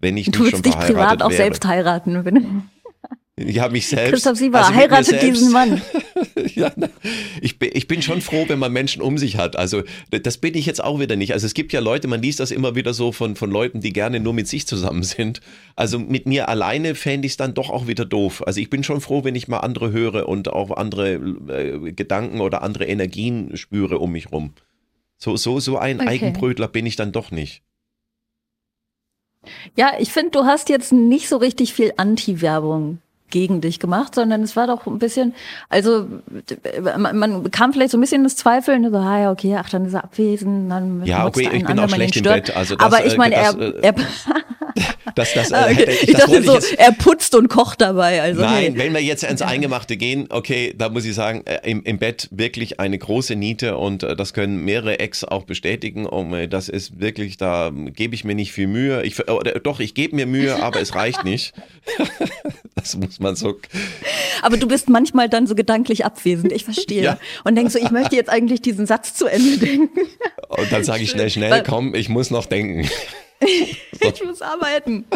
Speaker 4: wenn ich
Speaker 3: du
Speaker 4: nicht schon
Speaker 3: dich privat auch
Speaker 4: wäre.
Speaker 3: selbst heiraten. Wenn
Speaker 4: ja, mich selbst.
Speaker 3: Christoph Sieber,
Speaker 4: also
Speaker 3: heiratet diesen Mann.
Speaker 4: ja, ich, bin, ich bin schon froh, wenn man Menschen um sich hat. Also das bin ich jetzt auch wieder nicht. Also es gibt ja Leute, man liest das immer wieder so von, von Leuten, die gerne nur mit sich zusammen sind. Also mit mir alleine fände ich es dann doch auch wieder doof. Also ich bin schon froh, wenn ich mal andere höre und auch andere äh, Gedanken oder andere Energien spüre um mich rum. So, so, so ein okay. Eigenbrötler bin ich dann doch nicht.
Speaker 3: Ja, ich finde, du hast jetzt nicht so richtig viel Anti-Werbung gegen dich gemacht, sondern es war doch ein bisschen, also man, man kam vielleicht so ein bisschen das Zweifeln, so, ah ja, okay, ach, dann ist er abwesend, dann
Speaker 4: ja, okay, ich bin auch schlecht im Bett. Also das,
Speaker 3: Aber ich meine, er,
Speaker 4: äh,
Speaker 3: er
Speaker 4: das, das, äh,
Speaker 3: okay. ich, ich dachte so, er putzt und kocht dabei. Also
Speaker 4: Nein,
Speaker 3: hey.
Speaker 4: wenn wir jetzt ins Eingemachte gehen, okay, da muss ich sagen, äh, im, im Bett wirklich eine große Niete und äh, das können mehrere Ex auch bestätigen. Und, äh, das ist wirklich, da gebe ich mir nicht viel Mühe. Ich, äh, doch, ich gebe mir Mühe, aber es reicht nicht. das muss man so.
Speaker 3: Aber du bist manchmal dann so gedanklich abwesend, ich verstehe. Ja. Und denkst so, ich möchte jetzt eigentlich diesen Satz zu Ende denken.
Speaker 4: Und dann sage ich schnell, schnell, komm, ich muss noch denken.
Speaker 3: ich muss arbeiten.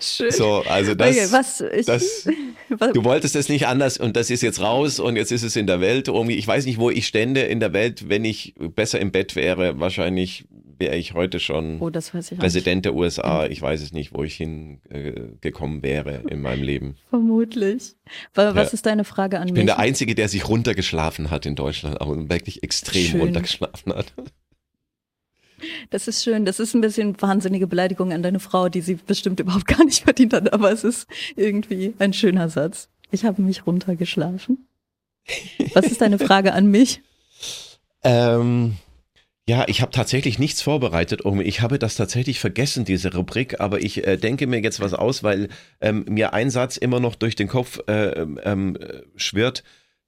Speaker 4: Schön. So, also das, okay, was, ich, das, du wolltest es nicht anders und das ist jetzt raus und jetzt ist es in der Welt irgendwie. Ich weiß nicht, wo ich stände in der Welt, wenn ich besser im Bett wäre. Wahrscheinlich wäre ich heute schon
Speaker 3: oh,
Speaker 4: Präsident der USA. Ich weiß es nicht, wo ich hingekommen äh, wäre in meinem Leben.
Speaker 3: Vermutlich. Was ja. ist deine Frage an
Speaker 4: mich?
Speaker 3: Ich
Speaker 4: bin der Einzige, der sich runtergeschlafen hat in Deutschland, aber wirklich extrem Schön. runtergeschlafen hat.
Speaker 3: Das ist schön. Das ist ein bisschen wahnsinnige Beleidigung an deine Frau, die sie bestimmt überhaupt gar nicht verdient hat, aber es ist irgendwie ein schöner Satz. Ich habe mich runtergeschlafen. Was ist deine Frage an mich?
Speaker 4: Ähm, ja, ich habe tatsächlich nichts vorbereitet. Ich habe das tatsächlich vergessen, diese Rubrik, aber ich äh, denke mir jetzt was aus, weil ähm, mir ein Satz immer noch durch den Kopf äh, ähm, schwirrt.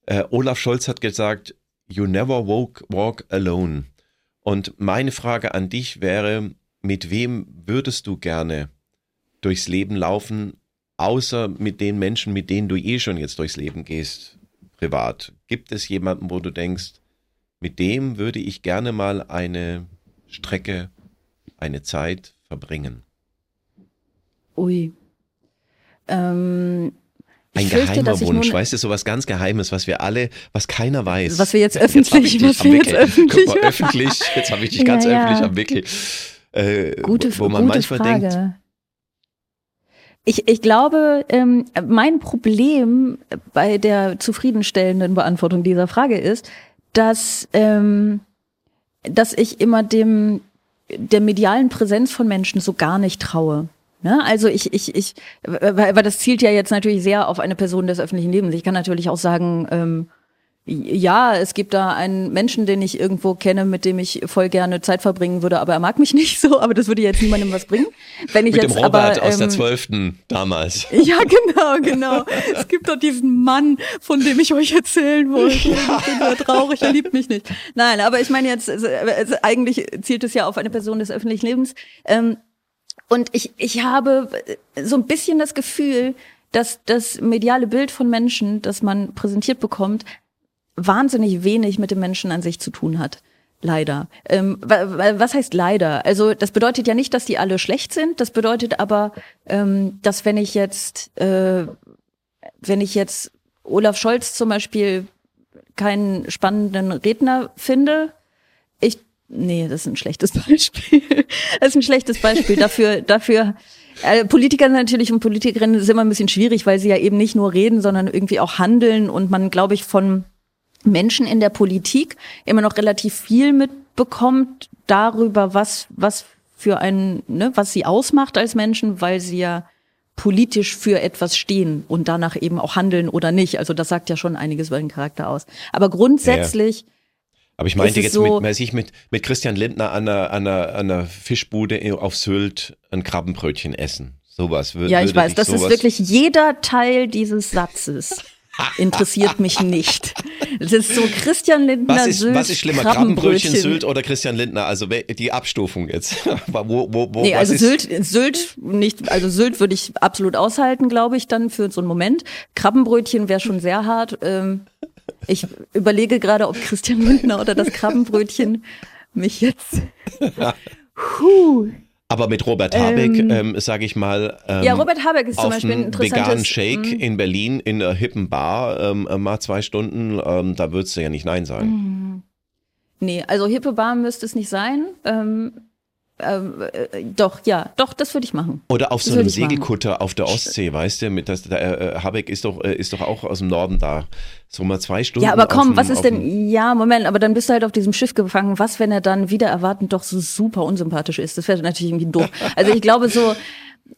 Speaker 4: Äh, Olaf Scholz hat gesagt, You never walk, walk alone. Und meine Frage an dich wäre, mit wem würdest du gerne durchs Leben laufen, außer mit den Menschen, mit denen du eh schon jetzt durchs Leben gehst, privat? Gibt es jemanden, wo du denkst, mit dem würde ich gerne mal eine Strecke, eine Zeit verbringen?
Speaker 3: Ui. Ähm,
Speaker 4: ein geheimer Wunsch, weißt du, so was ganz Geheimes, was wir alle, was keiner weiß.
Speaker 3: Was wir jetzt öffentlich, jetzt was wir jetzt öffentlich,
Speaker 4: mal, öffentlich, jetzt habe ich dich ganz ja, ja. öffentlich am Wickel.
Speaker 3: Äh, gute,
Speaker 4: wo man
Speaker 3: gute
Speaker 4: manchmal
Speaker 3: Frage.
Speaker 4: denkt.
Speaker 3: Ich, ich glaube, ähm, mein Problem bei der zufriedenstellenden Beantwortung dieser Frage ist, dass, ähm, dass ich immer dem der medialen Präsenz von Menschen so gar nicht traue. Ne? Also ich, ich, ich, weil, das zielt ja jetzt natürlich sehr auf eine Person des öffentlichen Lebens. Ich kann natürlich auch sagen, ähm, ja, es gibt da einen Menschen, den ich irgendwo kenne, mit dem ich voll gerne Zeit verbringen würde, aber er mag mich nicht so, aber das würde jetzt niemandem was bringen. Wenn ich
Speaker 4: mit
Speaker 3: jetzt
Speaker 4: dem Robert
Speaker 3: aber,
Speaker 4: aus der
Speaker 3: ähm,
Speaker 4: Zwölften damals.
Speaker 3: Ja, genau, genau. Es gibt doch diesen Mann, von dem ich euch erzählen wollte. Ich bin sehr traurig, er liebt mich nicht. Nein, aber ich meine jetzt, eigentlich zielt es ja auf eine Person des öffentlichen Lebens. Ähm, und ich, ich habe so ein bisschen das Gefühl, dass das mediale Bild von Menschen, das man präsentiert bekommt, wahnsinnig wenig mit dem Menschen an sich zu tun hat. Leider. Ähm, was heißt leider? Also das bedeutet ja nicht, dass die alle schlecht sind. Das bedeutet aber, ähm, dass wenn ich jetzt, äh, wenn ich jetzt Olaf Scholz zum Beispiel keinen spannenden Redner finde, ich, nee, das ist ein schlechtes Beispiel. das ist ein schlechtes Beispiel dafür, dafür. Äh, Politiker natürlich und Politikerinnen sind immer ein bisschen schwierig, weil sie ja eben nicht nur reden, sondern irgendwie auch handeln und man, glaube ich, von Menschen in der Politik immer noch relativ viel mitbekommt darüber, was, was für ein, ne, was sie ausmacht als Menschen, weil sie ja politisch für etwas stehen und danach eben auch handeln oder nicht. Also das sagt ja schon einiges über den Charakter aus. Aber grundsätzlich. Ja.
Speaker 4: Aber ich meinte jetzt so mit, ich mit, mit Christian Lindner an einer, an, einer, an einer Fischbude auf Sylt ein Krabbenbrötchen essen. Sowas.
Speaker 3: Würde, ja, ich weiß, das ist wirklich jeder Teil dieses Satzes interessiert mich nicht. Das ist so Christian Lindner,
Speaker 4: was ist,
Speaker 3: Sylt,
Speaker 4: Was ist schlimmer, Krabbenbrötchen, Sylt oder Christian Lindner? Also die Abstufung jetzt.
Speaker 3: wo, wo, wo, nee, also Sylt, Sylt nicht, also Sylt würde ich absolut aushalten, glaube ich, dann für so einen Moment. Krabbenbrötchen wäre schon sehr hart. Ähm, ich überlege gerade, ob Christian Lindner oder das Krabbenbrötchen mich jetzt.
Speaker 4: Puh. Aber mit Robert Habeck, ähm, ähm, sage ich mal,
Speaker 3: ähm, ja, Robert Habeck ist zum Beispiel ein
Speaker 4: veganen Shake mhm. in Berlin in einer hippen Bar, ähm, äh, mal zwei Stunden, ähm, da würdest du ja nicht Nein sagen. Mhm.
Speaker 3: Nee, also hippe Bar müsste es nicht sein. Ähm, ähm, äh, doch, ja, doch, das würde ich machen.
Speaker 4: Oder auf das so einem Segelkutter machen. auf der Ostsee, weißt du, mit das, der, äh, Habeck ist doch, äh, ist doch auch aus dem Norden da. So mal zwei Stunden.
Speaker 3: Ja, aber komm, dem, was ist denn, ja, Moment, aber dann bist du halt auf diesem Schiff gefangen. Was, wenn er dann wieder erwartend doch so super unsympathisch ist? Das wäre natürlich irgendwie doof. Also ich glaube so,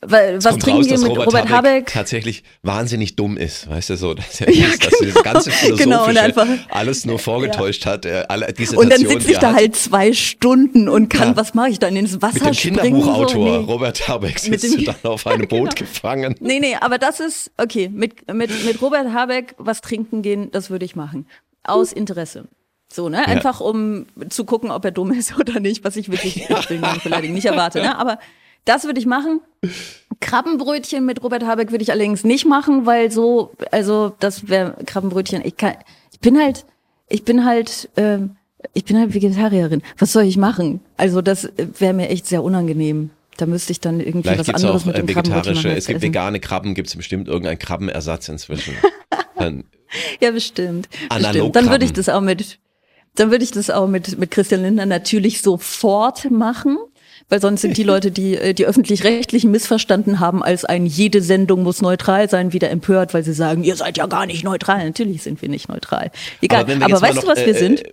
Speaker 3: was trinken raus, wir mit Robert, Robert Habeck, Habeck,
Speaker 4: tatsächlich wahnsinnig dumm ist, weißt du so, dass er, ja, dass er das ganze
Speaker 3: genau,
Speaker 4: Philosophische genau, alles nur vorgetäuscht ja. hat, äh, alle diese
Speaker 3: Und dann sitze ich da halt zwei Stunden und kann, ja. was mache ich dann ins Wasser
Speaker 4: Mit dem Kinderbuchautor so? nee. Robert Habeck sitzt du dann auf einem Boot genau. gefangen.
Speaker 3: Nee, nee, aber das ist okay, mit mit mit Robert Habeck was trinken gehen, das würde ich machen aus Interesse. So, ne? Einfach um zu gucken, ob er dumm ist oder nicht, was ich wirklich ja. ich nicht erwarte, ne? Aber das würde ich machen. Krabbenbrötchen mit Robert Habeck würde ich allerdings nicht machen, weil so, also das wäre Krabbenbrötchen. Ich kann, ich bin halt, ich bin halt, äh, ich bin halt Vegetarierin. Was soll ich machen? Also das wäre mir echt sehr unangenehm. Da müsste ich dann irgendwie Vielleicht was anderes auch, mit dem
Speaker 4: vegetarische, Es gibt essen. vegane Krabben, gibt es bestimmt irgendeinen Krabbenersatz inzwischen.
Speaker 3: Dann ja, bestimmt. bestimmt. Dann würde ich das auch mit, dann würde ich das auch mit, mit Christian Lindner natürlich sofort machen weil sonst sind die Leute, die äh, die öffentlich-rechtlichen missverstanden haben, als ein jede Sendung muss neutral sein, wieder empört, weil sie sagen, ihr seid ja gar nicht neutral. Natürlich sind wir nicht neutral. Egal. Aber, Aber weißt noch, du, was wir äh, sind? Äh,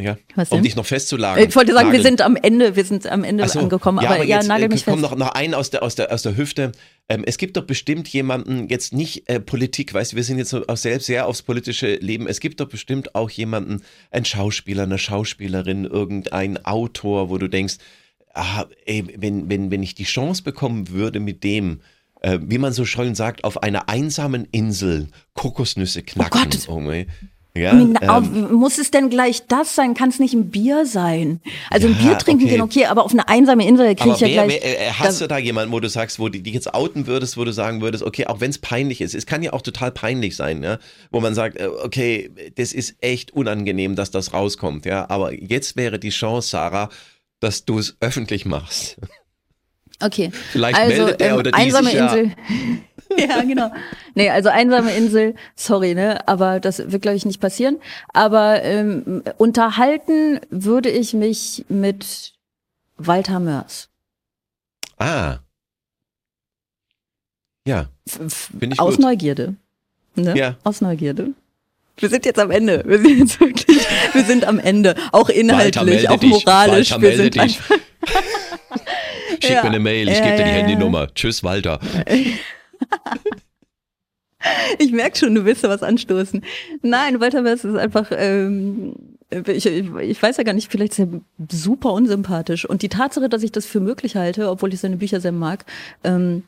Speaker 4: ja, was um dich noch festzulagern.
Speaker 3: Ich wollte sagen, nageln. wir sind am Ende, wir sind am Ende so, angekommen, ja, aber, aber ja, jetzt, nagel mich
Speaker 4: fest. noch, noch einen aus der, aus der, aus der Hüfte. Ähm, es gibt doch bestimmt jemanden, jetzt nicht äh, Politik, weißt du, wir sind jetzt auch selbst sehr aufs politische Leben. Es gibt doch bestimmt auch jemanden, ein Schauspieler, eine Schauspielerin, irgendein Autor, wo du denkst, ah, ey, wenn, wenn, wenn ich die Chance bekommen würde, mit dem, äh, wie man so schön sagt, auf einer einsamen Insel Kokosnüsse knacken. Oh Gott. Oh,
Speaker 3: ja, ähm, muss es denn gleich das sein? Kann es nicht ein Bier sein? Also ja, ein Bier trinken okay. gehen okay, aber auf eine einsame Insel kriege ich ja wer, gleich.
Speaker 4: Wer, äh, hast du da jemanden, wo du sagst, wo du dich jetzt outen würdest, wo du sagen würdest, okay, auch wenn es peinlich ist, es kann ja auch total peinlich sein, ja, wo man sagt, äh, okay, das ist echt unangenehm, dass das rauskommt, ja, aber jetzt wäre die Chance, Sarah, dass du es öffentlich machst.
Speaker 3: Okay.
Speaker 4: Vielleicht also, meldet er ähm, oder die
Speaker 3: einsame sich Insel. Ja. ja, genau. Nee, also einsame Insel, sorry, ne, aber das wird glaube ich nicht passieren, aber ähm, unterhalten würde ich mich mit Walter Mörs.
Speaker 4: Ah. Ja.
Speaker 3: Bin ich Aus gut. Neugierde. Ne? Ja. Aus Neugierde. Wir sind jetzt am Ende. Wir sind jetzt wirklich, wir sind am Ende. Auch inhaltlich, auch moralisch.
Speaker 4: Walter, wir sind dich. Schick ja. mir eine Mail, ich gebe dir die Handynummer. Tschüss, Walter.
Speaker 3: Ich merke schon, du willst da was anstoßen. Nein, Walter West ist einfach, ähm, ich, ich weiß ja gar nicht, vielleicht ist er super unsympathisch. Und die Tatsache, dass ich das für möglich halte, obwohl ich seine Bücher sehr mag, ähm,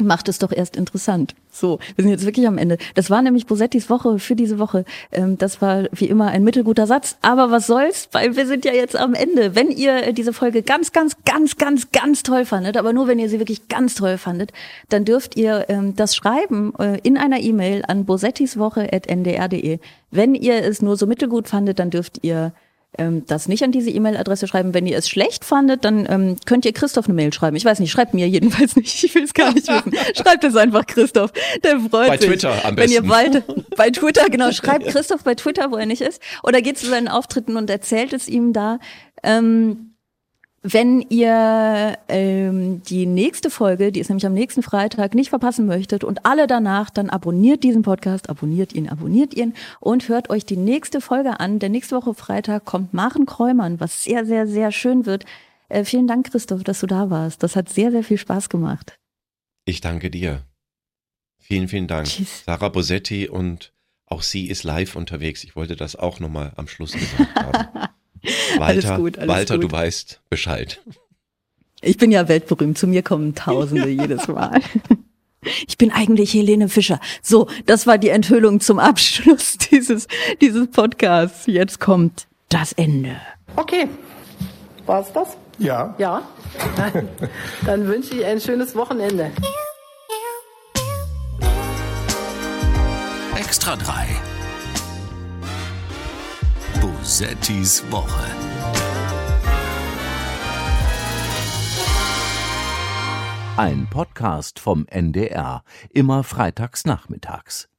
Speaker 3: macht es doch erst interessant. So, wir sind jetzt wirklich am Ende. Das war nämlich Bosettis Woche für diese Woche. Ähm, das war wie immer ein mittelguter Satz, aber was soll's, weil wir sind ja jetzt am Ende. Wenn ihr diese Folge ganz, ganz, ganz, ganz, ganz toll fandet, aber nur wenn ihr sie wirklich ganz toll fandet, dann dürft ihr ähm, das schreiben äh, in einer E-Mail an bosettiswoche.ndr.de. Wenn ihr es nur so mittelgut fandet, dann dürft ihr ähm, das nicht an diese E-Mail-Adresse schreiben. Wenn ihr es schlecht fandet, dann ähm, könnt ihr Christoph eine Mail schreiben. Ich weiß nicht, schreibt mir jedenfalls nicht. Ich will es gar nicht wissen. Schreibt es einfach Christoph. Der freut
Speaker 4: bei
Speaker 3: sich.
Speaker 4: Bei Twitter am
Speaker 3: besten. Wenn ihr bald, bei Twitter, genau, schreibt Christoph bei Twitter, wo er nicht ist. Oder geht zu seinen Auftritten und erzählt es ihm da. Ähm, wenn ihr ähm, die nächste Folge, die ist nämlich am nächsten Freitag, nicht verpassen möchtet und alle danach, dann abonniert diesen Podcast, abonniert ihn, abonniert ihn und hört euch die nächste Folge an. Der nächste Woche Freitag kommt Maren Kräumann, was sehr, sehr, sehr schön wird. Äh, vielen Dank, Christoph, dass du da warst. Das hat sehr, sehr viel Spaß gemacht.
Speaker 4: Ich danke dir. Vielen, vielen Dank. Tschüss. Sarah Bosetti und auch sie ist live unterwegs. Ich wollte das auch nochmal am Schluss gesagt haben. Walter, alles gut, alles Walter gut. du weißt Bescheid.
Speaker 3: Ich bin ja weltberühmt. Zu mir kommen Tausende jedes Mal. Ich bin eigentlich Helene Fischer. So, das war die Enthüllung zum Abschluss dieses, dieses Podcasts. Jetzt kommt das Ende.
Speaker 9: Okay. War's das?
Speaker 6: Ja.
Speaker 9: Ja. Dann, dann wünsche ich ein schönes Wochenende.
Speaker 1: Extra 3 Bosettis Woche. Ein Podcast vom NDR, immer freitags nachmittags.